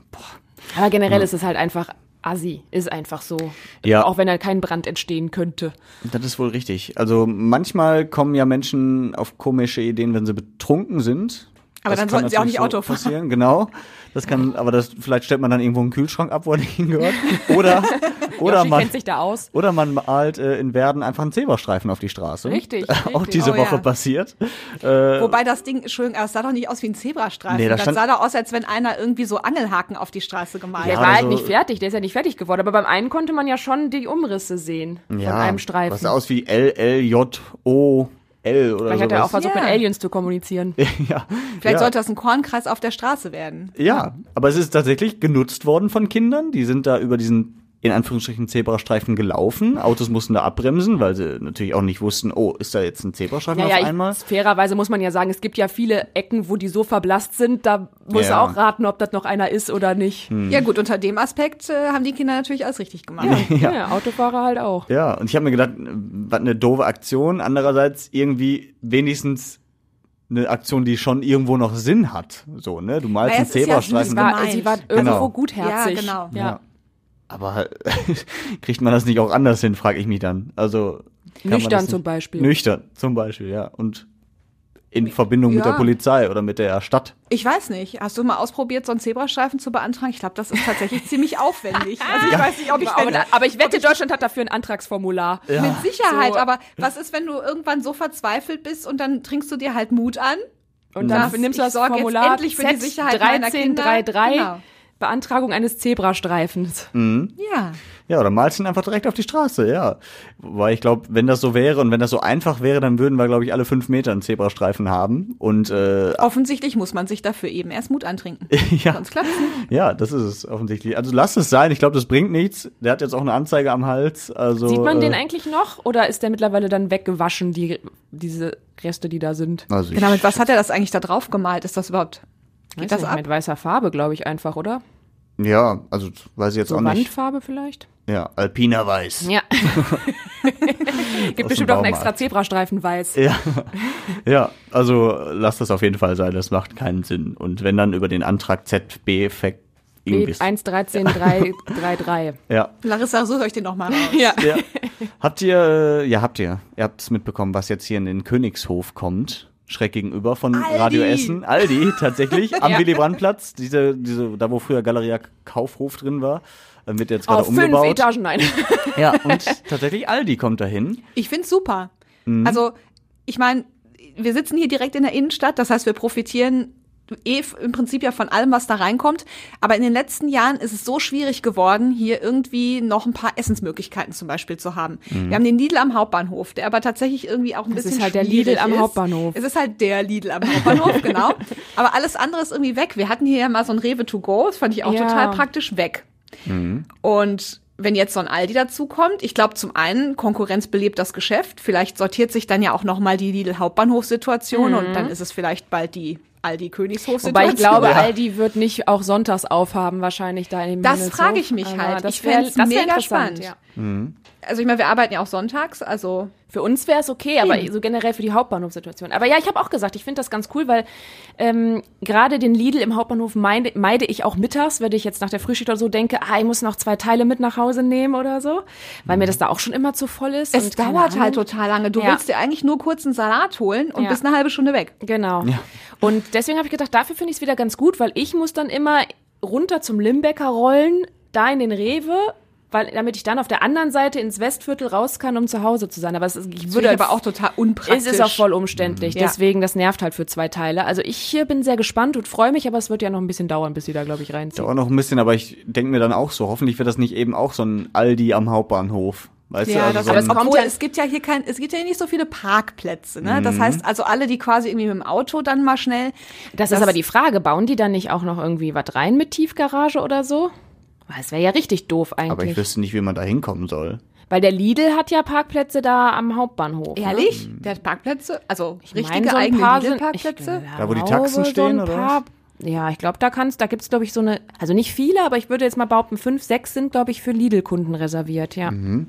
Aber generell ist es halt einfach assi. Ist einfach so. Ja. Auch wenn da kein Brand entstehen könnte. Das ist wohl richtig. Also manchmal kommen ja Menschen auf komische Ideen, wenn sie betrunken sind. Aber Das dann sollten sie auch nicht Auto fahren. Passieren. Genau. Das kann, aber das, vielleicht stellt man dann irgendwo einen Kühlschrank ab, wo er hingehört. Oder, oder Yoshi man, kennt sich da aus. oder man malt äh, in Werden einfach einen Zebrastreifen auf die Straße. Richtig, Auch richtig. diese Oh, Woche ja. passiert. Wobei das Ding, Entschuldigung, es sah doch nicht aus wie ein Zebrastreifen. Nee, da das stand- sah doch aus, als wenn einer irgendwie so Angelhaken auf die Straße gemalt Der Ja, hat. war also- halt nicht fertig, der ist ja nicht fertig geworden. Aber beim einen konnte man ja schon die Umrisse sehen von einem Streifen. Was aus wie L, L, J, O, L oder Vielleicht hat er auch sowas. versucht, Ja. mit Aliens zu kommunizieren. ja. Vielleicht ja. sollte das ein Kornkreis auf der Straße werden. Ja, aber es ist tatsächlich genutzt worden von Kindern. Die sind da über diesen in Anführungsstrichen Zebrastreifen gelaufen. Autos mussten da abbremsen, weil sie natürlich auch nicht wussten, oh, ist da jetzt ein Zebrastreifen Ja, auf ja, einmal? ich, fairerweise muss man ja sagen, es gibt ja viele Ecken, wo die so verblasst sind, da muss Ja. er auch raten, ob das noch einer ist oder nicht. Ja gut, unter dem Aspekt äh, haben die Kinder natürlich alles richtig gemacht. Ja, ja Autofahrer halt auch. Ja, und ich habe mir gedacht, was eine doofe Aktion. Andererseits irgendwie wenigstens eine Aktion, die schon irgendwo noch Sinn hat. So, ne? Du malst Naja, einen ist ja Zebrastreifen. Sie war, sie war irgendwo Genau. gutherzig. Ja, genau. Ja. Aber kriegt man das nicht auch anders hin, frage ich mich dann. Also Nüchtern zum Beispiel. Nüchtern zum Beispiel, ja. Und in Verbindung mit Ja. der Polizei oder mit der Stadt. Ich weiß nicht. Hast du mal ausprobiert, so einen Zebrastreifen zu beantragen? Ich glaube, das ist tatsächlich ziemlich aufwendig. Also ich weiß nicht, ob ich, aber, aber ich wette, Deutschland hat dafür ein Antragsformular. mit Sicherheit. So. Aber was ist, wenn du irgendwann so verzweifelt bist und dann trinkst du dir halt Mut an? Und dann Das- nimmst du das Formular endlich für die Sicherheit meiner Kinder. 1333 Genau. Beantragung eines Zebrastreifens. Ja. Ja, oder malst ihn einfach direkt auf die Straße, ja. Wobei ich glaube, wenn das so wäre und wenn das so einfach wäre, dann würden wir, glaube ich, alle fünf Meter einen Zebrastreifen haben. Und äh, Offensichtlich muss man sich dafür eben erst Mut antrinken. ja, Sonst klappt's nicht. ja, das ist es offensichtlich. Also lass es sein. Ich glaube, das bringt nichts. Der hat jetzt auch eine Anzeige am Hals. Also Sieht man äh, den eigentlich noch oder ist der mittlerweile dann weggewaschen, die, diese Reste, die da sind? Also Genau, mit was hat er das eigentlich da drauf gemalt? Ist das überhaupt, geht Weiß das nicht, ab? Mit weißer Farbe, glaube ich, einfach, oder? ja, also weiß ich jetzt So auch nicht. Wandfarbe vielleicht? Ja, Alpina Weiß. Ja. Gibt bestimmt auch einen extra Zebrastreifen weiß. Ja. ja, also lass das auf jeden Fall sein, das macht keinen Sinn. Und wenn dann über den Antrag ZB-Effekt irgendwie. 1.13.333. Ja. Larissa, sucht euch den nochmal raus. Ja. ja. Habt ihr, äh, ja, habt ihr, ihr habt es mitbekommen, was jetzt hier in den Königshof kommt? Schräg gegenüber von Radio Essen. Aldi, tatsächlich, am Ja. Willy Brandt-Platz. Diese, diese, da wo früher Galeria Kaufhof drin war, äh, wird jetzt gerade Auf fünf umgebaut. Etagen, nein. Ja, und tatsächlich Aldi kommt dahin. Ich find's super. Also, ich meine, wir sitzen hier direkt in der Innenstadt, das heißt, wir profitieren eh im Prinzip ja von allem, was da reinkommt. Aber in den letzten Jahren ist es so schwierig geworden, hier irgendwie noch ein paar Essensmöglichkeiten zum Beispiel zu haben. Wir haben den Lidl am Hauptbahnhof, der aber tatsächlich irgendwie auch ein Das bisschen ist halt der schwierig Lidl am ist. Hauptbahnhof. Es ist halt der Lidl am Hauptbahnhof, genau. Aber alles andere ist irgendwie weg. Wir hatten hier ja mal so ein Rewe to go, das fand ich auch Ja. total praktisch weg. Und wenn jetzt so ein Aldi dazukommt, ich glaube zum einen, Konkurrenz belebt das Geschäft. Vielleicht sortiert sich dann ja auch noch mal die Lidl-Hauptbahnhof-Situation und dann ist es vielleicht bald die Aldi-Königshof-Situation. Wobei ich glaube, Ja. Aldi wird nicht auch sonntags aufhaben, wahrscheinlich da im Das Himmelshof. frage ich mich halt. Das Ich wär- fänd's das wär mega spannend. Ja. Also ich meine, wir arbeiten ja auch sonntags, also Für uns wäre es okay, aber so generell für die Hauptbahnhofsituation. Aber ja, ich habe auch gesagt, ich finde das ganz cool, weil ähm, gerade den Lidl im Hauptbahnhof meide, meide ich auch mittags, wenn ich jetzt nach der Frühschicht oder so denke, ah, ich muss noch zwei Teile mit nach Hause nehmen oder so, weil mir das da auch schon immer zu voll ist. es dauert halt total lange. Du Ja. willst dir eigentlich nur kurz einen Salat holen und Ja. bist eine halbe Stunde weg. Genau. Und deswegen habe ich gedacht, dafür finde ich es wieder ganz gut, weil ich muss dann immer runter zum Limbecker rollen, da in den Rewe, weil, damit ich dann auf der anderen Seite ins Westviertel raus kann, um zu Hause zu sein. Aber es ist, ich Würde würde aber auch total unpraktisch. Es ist auch voll umständlich, Ja. deswegen das nervt halt für zwei Teile. Also ich hier bin sehr gespannt und freue mich, aber es wird ja noch ein bisschen dauern, bis sie da, glaube ich, reinziehen. Dauert noch ein bisschen, aber ich denke mir dann auch so, hoffentlich wird das nicht eben auch so ein Aldi am Hauptbahnhof. Weißt du, Ja, also das so aber ein, es kommt Obwohl, ja- es gibt ja hier kein, es gibt ja hier nicht so viele Parkplätze, ne? Mhm. Das heißt, also alle, die quasi irgendwie mit dem Auto dann mal schnell. Das, Das- ist aber die Frage, bauen die dann nicht auch noch irgendwie was rein mit Tiefgarage oder so? Weil es wäre ja richtig doof aber ich eigentlich. wüsste nicht, wie man da hinkommen soll. Weil der Lidl hat ja Parkplätze da am Hauptbahnhof. Ne? Ehrlich? Der hat Parkplätze? Also Ich richtige meine, so ein eigene Lidl-Parkplätze? Da, wo die Taxen so stehen, ein oder paar- Ja, ich glaube, da kannst, da gibt's glaube ich, so eine, also nicht viele, aber ich würde jetzt mal behaupten, fünf, sechs sind, glaube ich, für Lidl-Kunden reserviert, ja. Mhm.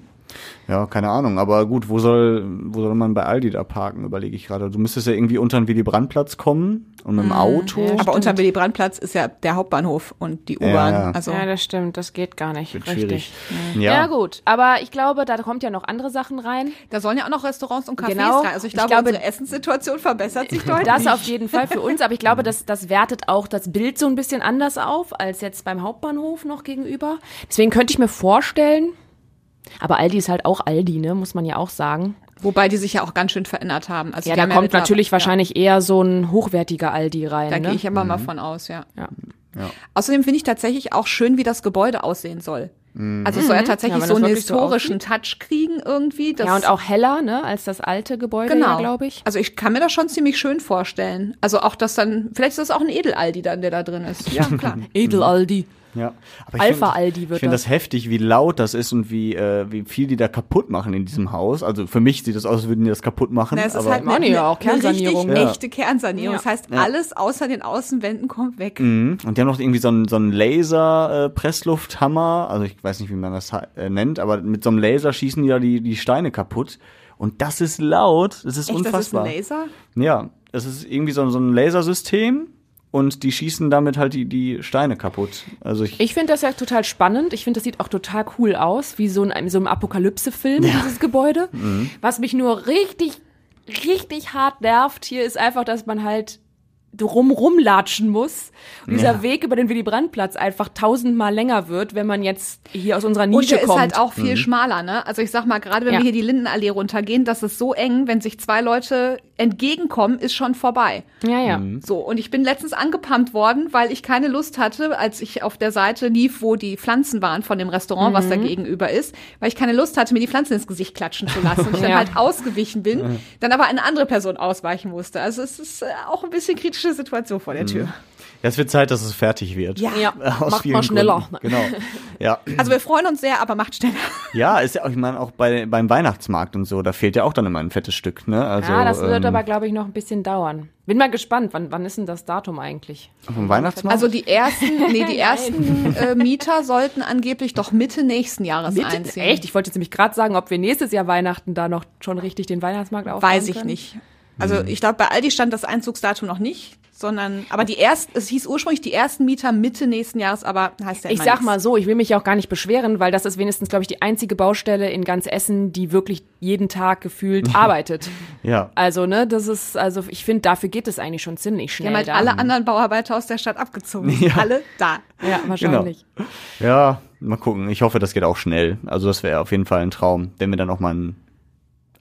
Ja, keine Ahnung. Aber gut, wo soll, wo soll man bei Aldi da parken, überlege ich gerade. Du müsstest ja irgendwie unter den Willy Brandt-Platz kommen und mit dem Auto. ja, Aber unter dem Willy-Brandt-Platz ist ja der Hauptbahnhof und die U-Bahn. Ja. Also Ja, das stimmt, das geht gar nicht. Wird richtig. schwierig. Ja. Ja, gut, aber ich glaube, da kommt ja noch andere Sachen rein. da sollen ja auch noch Restaurants und Cafés Genau. rein. Also ich Ich glaube, glaube- unsere Essenssituation verbessert sich deutlich. Das auf jeden Fall für uns, aber ich glaube, das, das wertet auch das Bild so ein bisschen anders auf, als jetzt beim Hauptbahnhof noch gegenüber. Deswegen könnte ich mir vorstellen, aber Aldi ist halt auch Aldi, ne, muss man ja auch sagen. Wobei die sich ja auch ganz schön verändert haben. Also Ja, da haben kommt mittlerweile- natürlich wahrscheinlich eher so ein hochwertiger Aldi rein. Da ne? gehe ich aber mal von aus, ja. Ja. Außerdem finde ich tatsächlich auch schön, wie das Gebäude aussehen soll. Also es soll ja tatsächlich Ja, wenn so einen wirklich so historischen Touch kriegen irgendwie. Das ja, und auch heller, ne, als das alte Gebäude, genau, ja, glaube ich. Also ich kann mir das schon ziemlich schön vorstellen. Also auch, dass dann, vielleicht ist das auch ein Edel-Aldi dann, der da drin ist. Ja, klar. Edel-Aldi. Ja. Aber ich Alpha find- Aldi wird Ich finde das. das heftig, wie laut das ist und wie, äh, wie viel die da kaputt machen in diesem Haus. Also für mich sieht das aus, als würden die das kaputt machen. Na, es ist aber halt eine, ja auch eine richtig Kernsanierung. Ja. echte Kernsanierung. Ja. Das heißt, alles außer den Außenwänden kommt weg. Mhm. Und die haben noch irgendwie so einen, so einen Laser-Presslufthammer, also ich weiß nicht, wie man das äh, nennt, aber mit so einem Laser schießen die da die, die Steine kaputt. Und das ist laut, das ist Echt, unfassbar. das ist ein Laser? Ja, es ist irgendwie so, so ein Lasersystem und die schießen damit halt die, die Steine kaputt. Also ich, Ich finde das ja total spannend. Ich finde, das sieht auch total cool aus, wie so in so einem Apokalypse-Film, dieses Gebäude. Was mich nur richtig, richtig hart nervt hier, ist einfach, dass man halt drum rumlatschen muss. Und dieser Ja. Weg über den Willy-Brandt-Platz einfach tausendmal länger wird, wenn man jetzt hier aus unserer Und Nische der ist kommt. halt auch viel schmaler, ne? Also ich sag mal, gerade wenn Ja. wir hier die Lindenallee runtergehen, das ist so eng, wenn sich zwei Leute entgegenkommen, ist schon vorbei. ja, ja. So, und ich bin letztens angepumpt worden, weil ich keine Lust hatte, als ich auf der Seite lief, wo die Pflanzen waren von dem Restaurant, was da Mhm. gegenüber ist, weil ich keine Lust hatte, mir die Pflanzen ins Gesicht klatschen zu lassen und ich dann Ja. halt ausgewichen bin, dann aber eine andere Person ausweichen musste. Also es ist äh, auch ein bisschen kritische Situation vor der Tür. Es wird Zeit, dass es fertig wird. Ja. Ja, Aus macht mal schneller. Gründen. Genau. Ja. Also wir freuen uns sehr, aber macht schneller. ja, ist ja auch, ich meine, auch bei, beim Weihnachtsmarkt und so, da fehlt ja auch dann immer ein fettes Stück, ne? Also, ja, das wird ähm, aber, glaube ich, noch ein bisschen dauern. Bin mal gespannt, wann, wann ist denn das Datum eigentlich? Vom Weihnachtsmarkt? Also die ersten, nee, die ersten äh, Mieter sollten angeblich doch Mitte nächsten Jahres einziehen. Echt? Ich wollte jetzt nämlich gerade sagen, ob wir nächstes Jahr Weihnachten da noch schon richtig den Weihnachtsmarkt aufbauen Weiß ich können. nicht. Also ich glaube, bei Aldi stand das Einzugsdatum noch nicht, sondern aber die ersten, es hieß ursprünglich die ersten Mieter Mitte nächsten Jahres, aber heißt ja Ich immer sag nichts. mal so, ich will mich auch gar nicht beschweren, weil das ist wenigstens, glaube ich, die einzige Baustelle in ganz Essen, die wirklich jeden Tag gefühlt arbeitet. ja. Also, ne, das ist, also ich finde, dafür geht es eigentlich schon ziemlich Die schnell. haben halt da. alle anderen Bauarbeiter aus der Stadt abgezogen. Ja. Alle da. Ja, wahrscheinlich. Ja, mal gucken. Ich hoffe, das geht auch schnell. Also das wäre auf jeden Fall ein Traum, wenn wir dann auch mal eine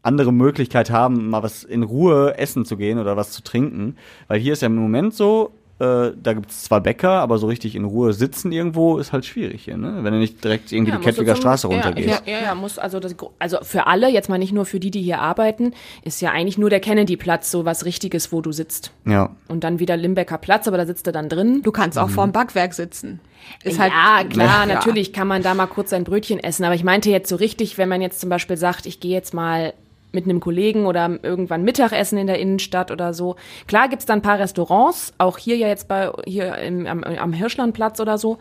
andere Möglichkeit haben, mal was in Ruhe essen zu gehen oder was zu trinken. Weil hier ist ja im Moment so, äh, da gibt's zwar Bäcker, aber so richtig in Ruhe sitzen irgendwo ist halt schwierig hier, ne? Wenn du nicht direkt irgendwie die musst du Kettwiger zum- Straße ja, runtergehst. Ja, ja, ja, muss, also, das, also für alle, jetzt mal nicht nur für die, die hier arbeiten, ist ja eigentlich nur der Kennedy-Platz so was Richtiges, wo du sitzt. Ja. Und dann wieder Limbecker Platz, aber da sitzt du dann drin. Du kannst auch vorm Backwerk sitzen. Ist halt, ja, klar, Ja. natürlich kann man da mal kurz sein Brötchen essen. Aber ich meinte jetzt so richtig, wenn man jetzt zum Beispiel sagt, ich gehe jetzt mal mit einem Kollegen oder irgendwann Mittagessen in der Innenstadt oder so. Klar gibt's da ein paar Restaurants, auch hier ja jetzt bei hier im, am, am Hirschlandplatz oder so.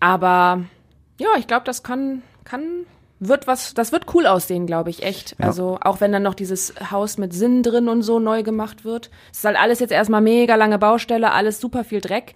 Aber ja, ich glaube, das kann, kann, wird was, das wird cool aussehen, glaube ich, echt. Ja. Also auch wenn dann noch dieses Haus mit Sinn drin und so neu gemacht wird. Es ist halt alles jetzt erstmal mega lange Baustelle, alles super viel Dreck.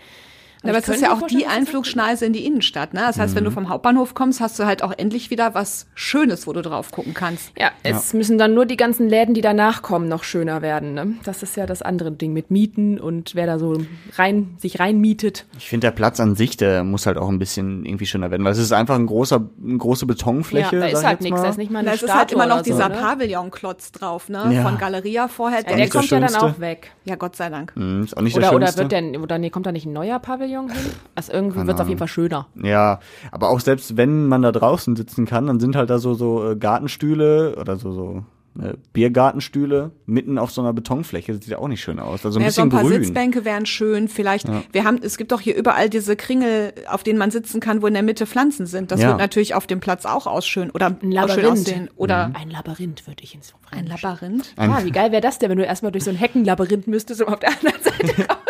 Aber ich es ist ja auch die Einflugschneise in die Innenstadt. Ne? Das heißt, Mhm. wenn du vom Hauptbahnhof kommst, hast du halt auch endlich wieder was Schönes, wo du drauf gucken kannst. Ja, es müssen dann nur die ganzen Läden, die danach kommen, noch schöner werden. Ne? Das ist ja das andere Ding mit Mieten und wer da so rein, sich reinmietet. Ich finde, der Platz an sich, der muss halt auch ein bisschen irgendwie schöner werden, weil es ist einfach ein großer, eine große Betonfläche. ja, da ist halt nichts, da ist nicht mal eine Da ist halt immer noch dieser so, ne? Pavillonklotz drauf, ne? Ja. Von Galeria vorher. Ja, Der der kommt ja dann auch weg. ja, Gott sei Dank. Hm, ist auch nicht Oder, das oder wird der, oder nee, kommt da nicht ein neuer Pavillon hin? Also irgendwie wird es auf jeden Fall schöner. Ja, aber auch selbst wenn man da draußen sitzen kann, dann sind halt da so so äh, Gartenstühle oder so so äh, Biergartenstühle mitten auf so einer Betonfläche. Das sieht ja auch nicht schön aus. Also ein Ja, so bisschen ein paar grün. Sitzbänke wären schön. Vielleicht, wir haben, es gibt doch hier überall diese Kringel, auf denen man sitzen kann, wo in der Mitte Pflanzen sind. Das Ja. wird natürlich auf dem Platz auch ausschön oder Ein auch schön Labyrinth. aussehen. Oder Mhm. Ein Labyrinth würde ich ins ein Labyrinth. Ja, wie geil wäre das denn, wenn du erstmal durch so ein Heckenlabyrinth müsstest, um auf der anderen Seite rauszukommen?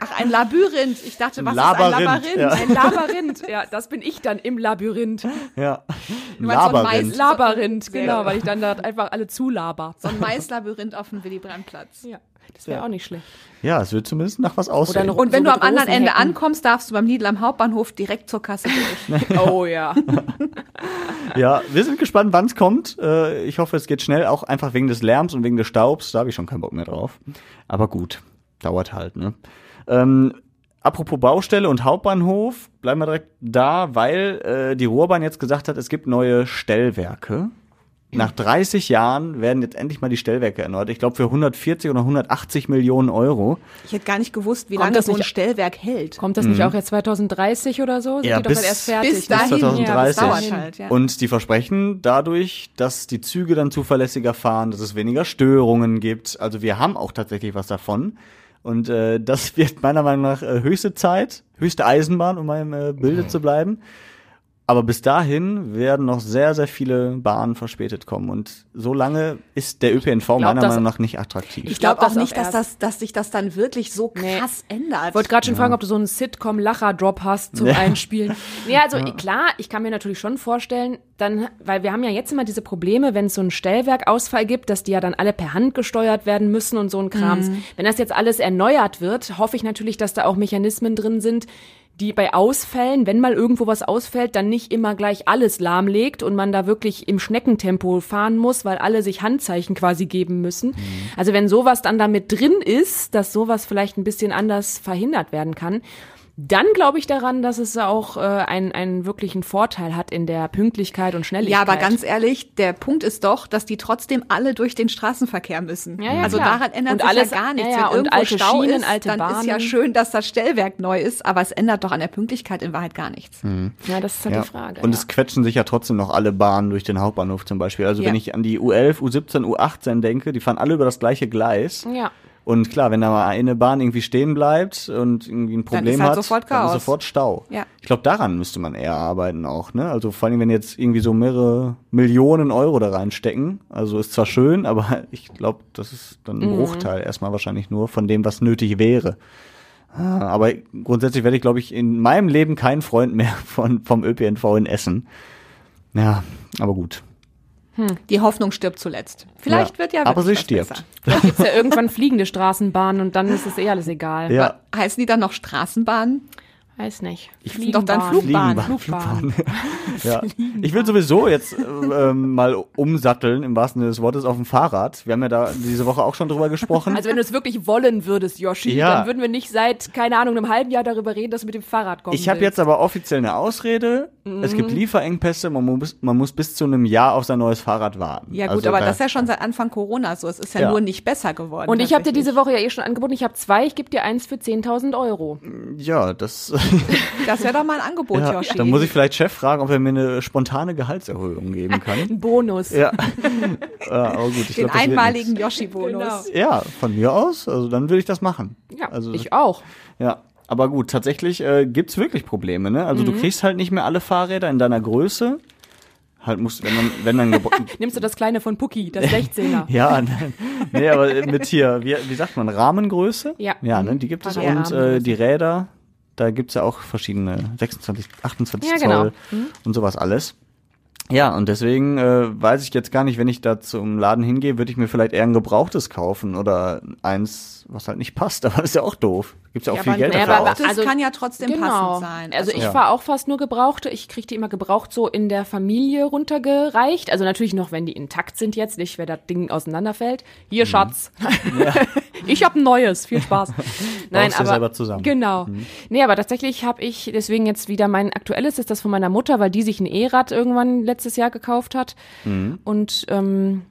Ach, ein Labyrinth. Ich dachte, was Labyrinth, ist ein Labyrinth? ja. Ein Labyrinth, ja, das bin ich dann im Labyrinth. Ja. Du meinst so ein Labyrinth. Labyrinth, genau, gut. weil ich dann da einfach alle zulaber. So ein Maislabyrinth auf dem Willy-Brandt-Platz. Ja, das wäre auch nicht schlecht. Ja, es wird zumindest nach was aussehen. eine Und wenn So du am anderen Ende Hecken. ankommst, darfst du beim Lidl am Hauptbahnhof direkt zur Kasse durch. Oh ja. Ja, wir sind gespannt, wann es kommt. Äh, ich hoffe, es geht schnell, auch einfach wegen des Lärms und wegen des Staubs. Da habe ich schon keinen Bock mehr drauf. Aber gut, dauert halt, ne? Ähm, apropos Baustelle und Hauptbahnhof, bleiben wir direkt da, weil äh, die Ruhrbahn jetzt gesagt hat, es gibt neue Stellwerke. Nach 30 Jahren werden jetzt endlich mal die Stellwerke erneuert. Ich glaube für 140 oder 180 Millionen Euro. Ich hätte gar nicht gewusst, wie Kommt lange das so ein Stellwerk hält. Kommt das nicht auch jetzt 2030 oder so? Sind Ja, die doch bis- dann erst fertig? bis dahin, ne? ja, 2030. das dauert halt, ja. Und die versprechen dadurch, dass die Züge dann zuverlässiger fahren, dass es weniger Störungen gibt. Also wir haben auch tatsächlich was davon. Und äh, das wird meiner Meinung nach äh, höchste Zeit, höchste Eisenbahn, um im äh, Bilde zu bleiben. Aber bis dahin werden noch sehr, sehr viele Bahnen verspätet kommen. Und so lange ist der ÖPNV meiner das- Meinung nach nicht attraktiv. Ich glaube glaub auch nicht, dass, das, dass sich das dann wirklich so Nee. krass ändert. Ich wollte gerade schon fragen, ob du so einen Sitcom-Lacher-Drop hast zum Ja. Einspielen. Nee, also klar, ich kann mir natürlich schon vorstellen, dann, weil wir haben ja jetzt immer diese Probleme, wenn es so einen Stellwerkausfall gibt, dass die ja dann alle per Hand gesteuert werden müssen und so ein Krams. Wenn das jetzt alles erneuert wird, hoffe ich natürlich, dass da auch Mechanismen drin sind, die bei Ausfällen, wenn mal irgendwo was ausfällt, dann nicht immer gleich alles lahmlegt und man da wirklich im Schneckentempo fahren muss, weil alle sich Handzeichen quasi geben müssen. Also wenn sowas dann damit drin ist, dass sowas vielleicht ein bisschen anders verhindert werden kann, dann glaube ich daran, dass es auch äh, einen, einen wirklichen Vorteil hat in der Pünktlichkeit und Schnelligkeit. Ja, aber ganz ehrlich, der Punkt ist doch, dass die trotzdem alle durch den Straßenverkehr müssen. Ja, ja, also klar. daran ändert Und sich alles- ja gar nichts. ja, ja, Wenn und irgendwo alte Stau Schienen, ist, alte dann ist ja Bahnen. schön, dass das Stellwerk neu ist, aber es ändert doch an der Pünktlichkeit in Wahrheit gar nichts. ja, das ist halt Ja. die Frage. Und ja. es quetschen sich ja trotzdem noch alle Bahnen durch den Hauptbahnhof zum Beispiel. Also Ja. wenn ich an die U11, U17, U18 denke, die fahren alle über das gleiche Gleis. ja. Und klar, wenn da mal eine Bahn irgendwie stehen bleibt und irgendwie ein Problem ist halt hat, sofort dann ist sofort Stau. Ja. Ich glaube, daran müsste man eher arbeiten auch, ne? Also vor allem, wenn jetzt irgendwie so mehrere Millionen Euro da reinstecken. Also ist zwar schön, aber ich glaube, das ist dann Mhm. ein Bruchteil erstmal wahrscheinlich nur von dem, was nötig wäre. Ah, Aber grundsätzlich werde ich, glaube ich, in meinem Leben kein Freund mehr von, vom ÖPNV in Essen. Ja, aber gut. Die Hoffnung stirbt zuletzt. Vielleicht Ja. wird ja Aber sie was stirbt. besser. Vielleicht gibt's ja irgendwann fliegende Straßenbahnen und dann ist es eh alles egal. Ja. Heißen die dann noch Straßenbahnen? Weiß nicht. Ich finde doch dann Fliegenbahn. Flugbahn. Flugbahn. Ja. Ich will sowieso jetzt äh, ähm, mal umsatteln, im wahrsten Sinne des Wortes, auf dem Fahrrad. Wir haben ja da diese Woche auch schon drüber gesprochen. Also wenn du es wirklich wollen würdest, Yoshi, Ja. dann würden wir nicht seit, keine Ahnung, einem halben Jahr darüber reden, dass du mit dem Fahrrad kommst. ich habe jetzt aber offiziell eine Ausrede. Es Mhm. gibt Lieferengpässe, man muss, man muss bis zu einem Jahr auf sein neues Fahrrad warten. Ja gut, Also aber da- das ist ja schon seit Anfang Corona so. Es ist ja, Ja. nur nicht besser geworden. Und ich habe dir diese Woche ja eh schon angeboten, ich habe zwei, ich gebe dir eins für 10.000 Euro. Ja, das. Das wäre doch mal ein Angebot, ja, Yoshi. dann muss ich vielleicht Chef fragen, ob er mir eine spontane Gehaltserhöhung geben kann. Ein Bonus. ja. ja, aber gut, ich den glaub, das einmaligen. Yoshi-Bonus. Genau. Ja, von mir aus. Also dann würde ich das machen. Ja, also, ich auch. Ja, aber gut, tatsächlich äh, gibt's wirklich Probleme, ne? Also du kriegst halt nicht mehr alle Fahrräder in deiner Größe. Halt musst, wenn man, wenn dann Nimmst du das kleine von Pucki, das 16er? Ja, nein. nee, aber mit hier, wie, wie sagt man, Rahmengröße? Ja. Ja, ne, die gibt es Ja, und äh, die Räder, da gibt's ja auch verschiedene 26, 28 Ja, genau. Zoll und sowas alles. Ja, und deswegen äh, weiß ich jetzt gar nicht, wenn ich da zum Laden hingehe, würde ich mir vielleicht eher ein gebrauchtes kaufen oder eins, was halt nicht passt, aber das ist ja auch doof. Gibt's ja auch Ja, viel aber Geld dafür aber- aus. Also, kann ja trotzdem passend sein. Also ich Ja. fahre auch fast nur Gebrauchte. Ich kriege die immer gebraucht so in der Familie runtergereicht. Also natürlich noch, wenn die intakt sind jetzt, nicht, wenn das Ding auseinanderfällt. Hier, Schatz. ich habe ein neues. Viel Spaß. Nein, aber selber zusammen. genau. Nee, aber tatsächlich habe ich deswegen jetzt wieder mein aktuelles ist das von meiner Mutter, weil die sich ein E-Rad irgendwann letztes Jahr gekauft hat. Mhm. Und ähm,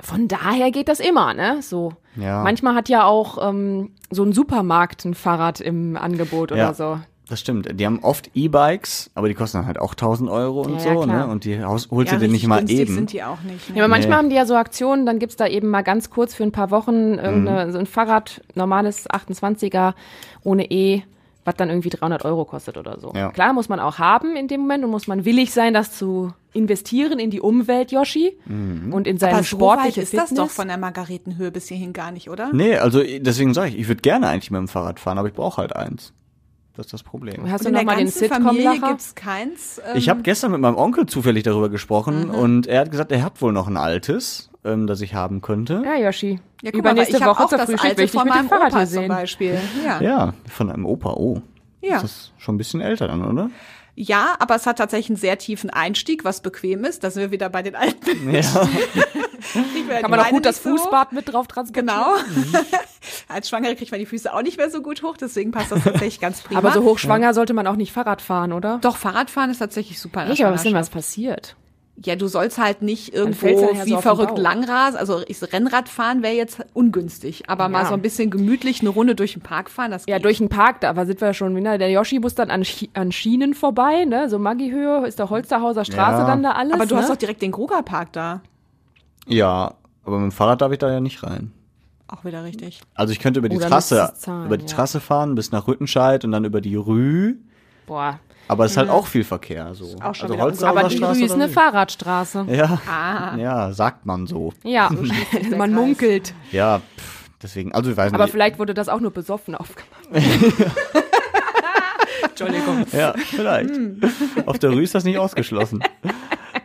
von daher geht das immer, ne? So. Ja. Manchmal hat ja auch ähm, so ein Supermarkt ein Fahrrad im Angebot oder Ja. so. Das stimmt. Die haben oft E-Bikes, aber die kosten dann halt auch 1000 Euro und Ja, so, ja, klar. ne? Und die holst ja, du dir nicht mal eben. sind die auch nicht. Ja, Ne? aber manchmal Nee. haben die ja so Aktionen, dann gibt's da eben mal ganz kurz für ein paar Wochen irgendeine, so ein Fahrrad, normales 28er ohne E, was dann irgendwie 300 Euro kostet oder so. Ja. Klar, muss man auch haben in dem Moment und muss man willig sein, das zu investieren in die Umwelt, Yoshi, und in seine Aber so weit sportliche ist Fitness. das doch von der Margaretenhöhe bis hierhin gar nicht, oder? Nee, also deswegen sage ich, ich würde gerne eigentlich mit dem Fahrrad fahren, aber ich brauche halt eins. Das ist das Problem. Hast Und du in noch der mal den ganzen Familie Sitcom-Lacher? gibt's keins. Ähm, Ich habe gestern mit meinem Onkel zufällig darüber gesprochen und er hat gesagt, er hat wohl noch ein altes, ähm, das ich haben könnte. Ja, Yoshi. ja, guck mal, Übernächste ich hab Woche auch zur das Frühstück will alte ich dich von mit dem meinem Fahrrad Opa hier zum sehen. Beispiel. Ja. Ja, von einem Opa, oh. Ja. Das ist schon ein bisschen älter dann, oder? ja, aber es hat tatsächlich einen sehr tiefen Einstieg, was bequem ist. Da sind wir wieder bei den alten. Ja. Kann man auch gut das Fußbad mit drauf transportieren. Genau. Als Schwangere kriegt man die Füße auch nicht mehr so gut hoch, deswegen passt das tatsächlich ganz prima. Aber so hochschwanger sollte man auch nicht Fahrrad fahren, oder? Doch, Fahrradfahren ist tatsächlich super. Nicht, aber was ist denn was passiert? Ja, du sollst halt nicht irgendwo ja wie so verrückt Bauch. Langras, also ich, Rennrad fahren wäre jetzt ungünstig, aber mal Ja. so ein bisschen gemütlich eine Runde durch den Park fahren, das Ja, geht. durch den Park, da aber sind wir ja schon wieder. Der Yoshi muss dann an, an Schienen vorbei, ne? So Maggi-Höhe ist der Holsterhauser Straße Ja. dann da alles. Aber du ne? hast doch direkt den Grugerpark da. ja, aber mit dem Fahrrad darf ich da ja nicht rein. Auch wieder richtig. Also ich könnte über die Oder Trasse, müsstest es zahlen, über die ja. Trasse fahren bis nach Rüttenscheid und dann über die Rü. Boah. Aber es ist halt auch viel Verkehr, so. Auch schon also Holzhauser Aber die Straße ist eine? Fahrradstraße. Ja, Ah. ja, sagt man so. Ja, der man munkelt. Ja, pff, deswegen, also ich weiß Aber nicht. vielleicht wurde das auch nur besoffen aufgemacht. Entschuldigung. Ja, vielleicht. Hm. Auf der Rü ist das nicht ausgeschlossen.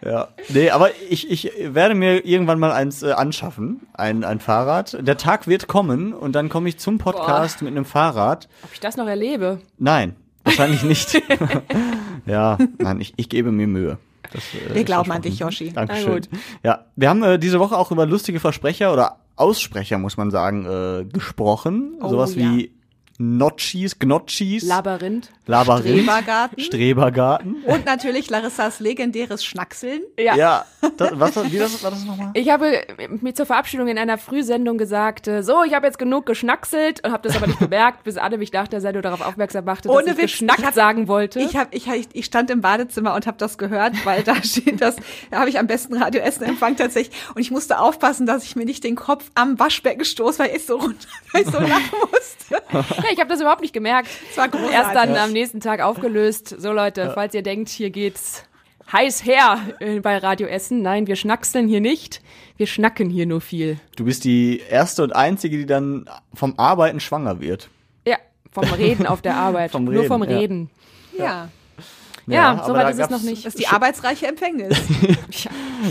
Ja. Nee, aber ich, ich werde mir irgendwann mal eins äh, anschaffen, ein, ein Fahrrad. Der Tag wird kommen und dann komme ich zum Podcast mit einem Fahrrad. Ob ich das noch erlebe? Nein, wahrscheinlich nicht. ja, nein, ich, ich gebe mir Mühe. Das, äh, Wir glauben an dich, Yoshi. Dankeschön. Na gut. Ja, wir haben äh, diese Woche auch über lustige Versprecher oder Aussprecher, muss man sagen, äh, gesprochen. Oh, Sowas ja. wie Notchis, Gnotchis. Labyrinth. Labyrinth. Strebergarten. Strebergarten. Und natürlich Larissas legendäres Schnackseln. Ja. Ja, das, was, wie das, war das nochmal? Ich habe mir zur Verabschiedung in einer Frühsendung gesagt, äh, so, ich habe jetzt genug geschnackselt und habe das aber nicht bemerkt, bis Anne mich nach der Sendung darauf aufmerksam machte, dass Ohne ich Witz, geschnackt ich hab- sagen wollte. Ich, hab, ich, ich, ich stand im Badezimmer und habe das gehört, weil da steht das, da habe ich am besten Radio Essen Empfang tatsächlich. Und ich musste aufpassen, dass ich mir nicht den Kopf am Waschbecken stoß, weil ich so runter, weil ich so lachen musste. ja, ich habe das überhaupt nicht gemerkt. Es war großartig. Erst dann am nächsten Tag aufgelöst. So Leute, falls ihr denkt, hier geht's heiß her bei Radio Essen. Nein, wir schnackseln hier nicht. Wir schnacken hier nur viel. Du bist die erste und einzige, die dann vom Arbeiten schwanger wird. Ja, vom Reden auf der Arbeit. Vom nur Reden, vom ja. Ja, Ja, aber soweit da ist es noch nicht. das ist die arbeitsreiche Empfängnis.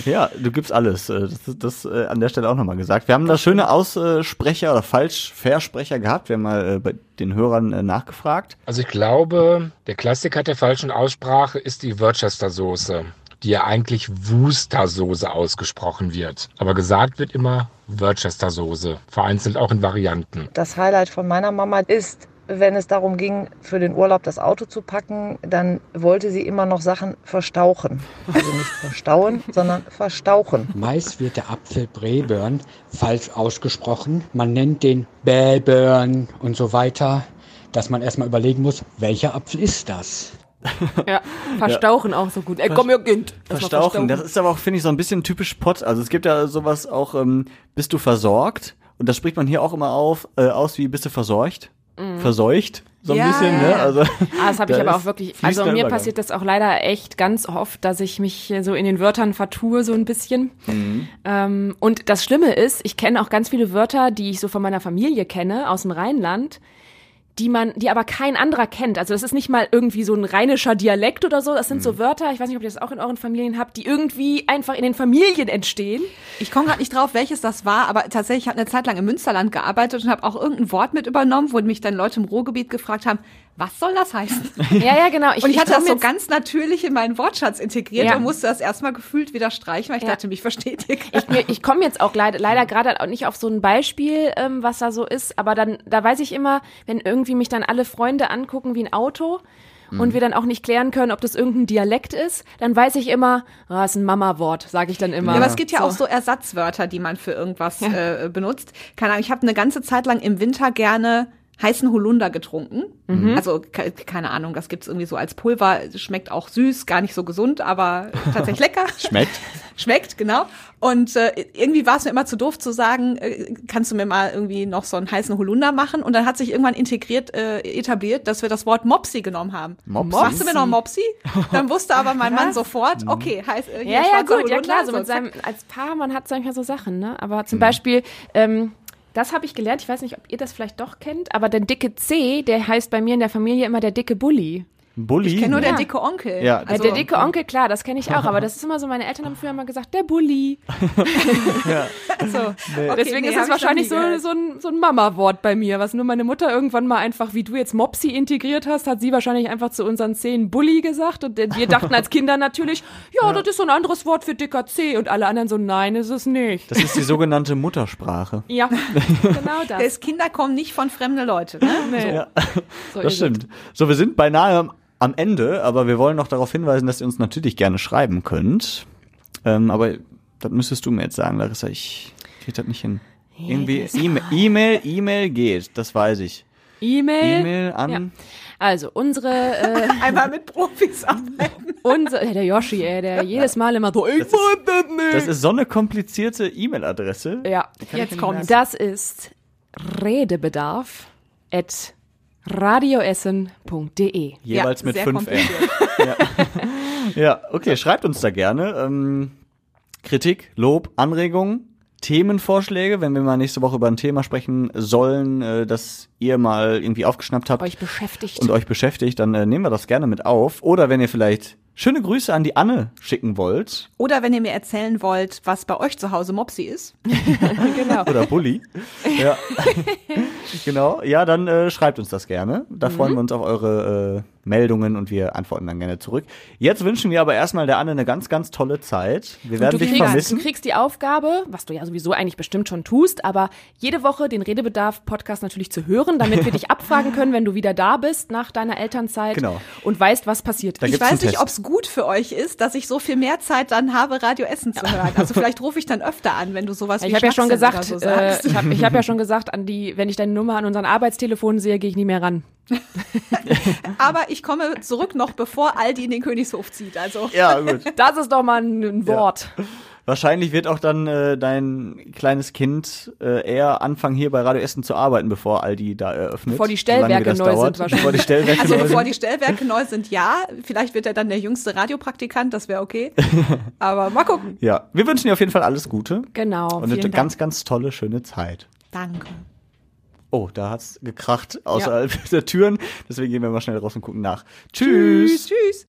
Ja, du gibst alles. äh, Das ist das äh, an der Stelle auch nochmal gesagt. Wir haben da schöne Aussprecher oder Falschversprecher gehabt. Wir haben mal äh, bei den Hörern nachgefragt. Also ich glaube, der Klassiker der falschen Aussprache ist die Worcester-Soße, die ja eigentlich Worcester-Soße ausgesprochen wird. Aber gesagt wird immer Worcester-Soße, vereinzelt auch in Varianten. Das Highlight von meiner Mama ist, wenn es darum ging, für den Urlaub das Auto zu packen, dann wollte sie immer noch Sachen verstauchen. Also nicht verstauen, sondern verstauchen. Meist wird der Apfel Breburn falsch ausgesprochen. Man nennt den Bäburn und so weiter, dass man erstmal überlegen muss, welcher Apfel ist das? Ja, verstauchen auch so gut. Ey, komm, ihr Kind. Mal Verstauchen. Das ist aber auch, finde ich, so ein bisschen typisch Pott. Also es gibt ja sowas auch, ähm, bist du versorgt? Und das spricht man hier auch immer auf, äh, aus wie bist du versorgt? Verseucht? So ein Ja, bisschen, ne? Also, Ah, das habe ich aber auch wirklich. Also mir passiert das auch leider echt ganz oft, dass ich mich so in den Wörtern vertue, so ein bisschen. Mhm. Ähm, und das Schlimme ist, ich kenne auch ganz viele Wörter, die ich so von meiner Familie kenne, aus dem Rheinland, die man, die aber kein anderer kennt. Also das ist nicht mal irgendwie so ein rheinischer Dialekt oder so. Das sind Mhm. so Wörter, ich weiß nicht, ob ihr das auch in euren Familien habt, die irgendwie einfach in den Familien entstehen. Ich komme gerade nicht drauf, welches das war, aber tatsächlich habe eine Zeit lang im Münsterland gearbeitet und habe auch irgendein Wort mit übernommen, wo mich dann Leute im Ruhrgebiet gefragt haben, was soll das heißen? Ja, ja, genau. und ich hatte das komm so ganz natürlich in meinen Wortschatz integriert Ja. und musste das erstmal gefühlt wieder streichen, weil ich Ja. dachte, mich versteht ihr Ich, ich komme jetzt auch leider, leider gerade auch nicht auf so ein Beispiel, ähm, was da so ist, aber dann, da weiß ich immer, wenn irgendwie mich dann alle Freunde angucken wie ein Auto und wir dann auch nicht klären können, ob das irgendein Dialekt ist, dann weiß ich immer, ah, ist ein Mama-Wort, sage ich dann immer. Ja, aber es gibt ja So. auch so Ersatzwörter, die man für irgendwas äh, benutzt. Keine Ahnung, ich habe eine ganze Zeit lang im Winter gerne heißen Holunder getrunken. Mhm. Also ke keine Ahnung, das gibt's irgendwie so als Pulver, schmeckt auch süß, gar nicht so gesund, aber tatsächlich lecker. Schmeckt. Schmeckt, genau. Und äh, irgendwie war es mir immer zu doof zu sagen, äh, kannst du mir mal irgendwie noch so einen heißen Holunder machen? Und dann hat sich irgendwann integriert, äh, etabliert, dass wir das Wort Mopsi genommen haben. Mopsi? Machst du mir noch Mopsi? Dann wusste aber mein Mann sofort, okay, heißt äh, hier Ja, ja, gut, ja Holunder, klar, so mit seinem, als Paar, man hat manchmal so Sachen, ne? Aber zum Beispiel, ähm, das habe ich gelernt, ich weiß nicht, ob ihr das vielleicht doch kennt, aber der dicke C, der heißt bei mir in der Familie immer der dicke Bulli. Bulli. Ich kenne nur Ja. der dicke Onkel. Ja, Also, der dicke Onkel, klar, das kenne ich auch, aber das ist immer so, meine Eltern haben früher immer gesagt, der Bulli. so. Okay, Deswegen nee, ist das wahrscheinlich so, so ein, so ein Mama-Wort bei mir, was nur meine Mutter irgendwann mal einfach, wie du jetzt Mopsi integriert hast, hat sie wahrscheinlich einfach zu unseren Zehen Bulli gesagt und wir dachten als Kinder natürlich, ja, das ist so ein anderes Wort für dicker C und alle anderen so, nein, ist es nicht. Das ist die sogenannte Muttersprache. Ja, genau das. Das Kinder kommen nicht von fremden Leuten. Ne? Nee. Ja, So das stimmt. So, wir sind beinahe am- am Ende, aber wir wollen noch darauf hinweisen, dass ihr uns natürlich gerne schreiben könnt. Ähm, aber das müsstest du mir jetzt sagen, Larissa. Ich krieg das nicht hin. Irgendwie E-Mail, E-Mail, geht, das weiß ich. E-Mail. E-Mail an. Ja. Also, unsere, äh, Einmal mit Profis arbeiten. unser, der Yoshi, ey, der jedes Mal immer so, ich weiß das nicht. Das ist so eine komplizierte E-Mail-Adresse. Ja, Jetzt kommt's. das ist Redebedarf at radioessen.de. Jeweils Ja, mit sehr 5 R. Ja, okay, schreibt uns da gerne. Ähm, Kritik, Lob, Anregungen, Themenvorschläge, wenn wir mal nächste Woche über ein Thema sprechen sollen, äh, das ihr mal irgendwie aufgeschnappt habt Euch beschäftigt. und euch beschäftigt, dann äh, nehmen wir das gerne mit auf. Oder wenn ihr vielleicht schöne Grüße an die Anne schicken wollt Oder wenn ihr mir erzählen wollt, was bei euch zu Hause Mopsi ist. genau. oder Bulli. ja. genau. Ja, dann äh, schreibt uns das gerne. Da freuen wir uns auf eure Meldungen und wir antworten dann gerne zurück. Jetzt wünschen wir aber erstmal der Anne eine ganz, ganz tolle Zeit. Wir werden du dich kriegst, vermissen. du kriegst die Aufgabe, was du ja sowieso eigentlich bestimmt schon tust, aber jede Woche den Redebedarf-Podcast natürlich zu hören, damit wir dich abfragen können, wenn du wieder da bist nach deiner Elternzeit Genau. und weißt, was passiert Da ist. Ich weiß nicht, ob es gut für euch ist, dass ich so viel mehr Zeit dann habe, Radio Essen zu hören. Also vielleicht rufe ich dann öfter an, wenn du sowas Ja, wie ich habe ja schon gesagt, oder so äh, ich habe ich hab ja schon gesagt, an die, wenn ich deine Nummer an unseren Arbeitstelefon sehe, gehe ich nie mehr ran. Aber ich komme zurück noch, bevor Aldi in den Königshof zieht. Also Ja, gut. Das ist doch mal ein, ein Wort. Wahrscheinlich wird auch dann äh, dein kleines Kind äh, eher anfangen, hier bei Radio Essen zu arbeiten, bevor Aldi da eröffnet. Bevor die Stellwerke neu dauert. sind wahrscheinlich. Bevor die Stellwerke Also neu bevor sind. die Stellwerke neu sind, ja. Vielleicht wird er dann der jüngste Radiopraktikant, das wäre okay. Aber mal gucken. Ja, wir wünschen dir auf jeden Fall alles Gute Genau. und eine vielen ganz, ganz tolle, schöne Zeit. Danke. Oh, da hat's gekracht außerhalb der Türen. Deswegen gehen wir mal schnell raus und gucken nach. Tschüss. Tschüss.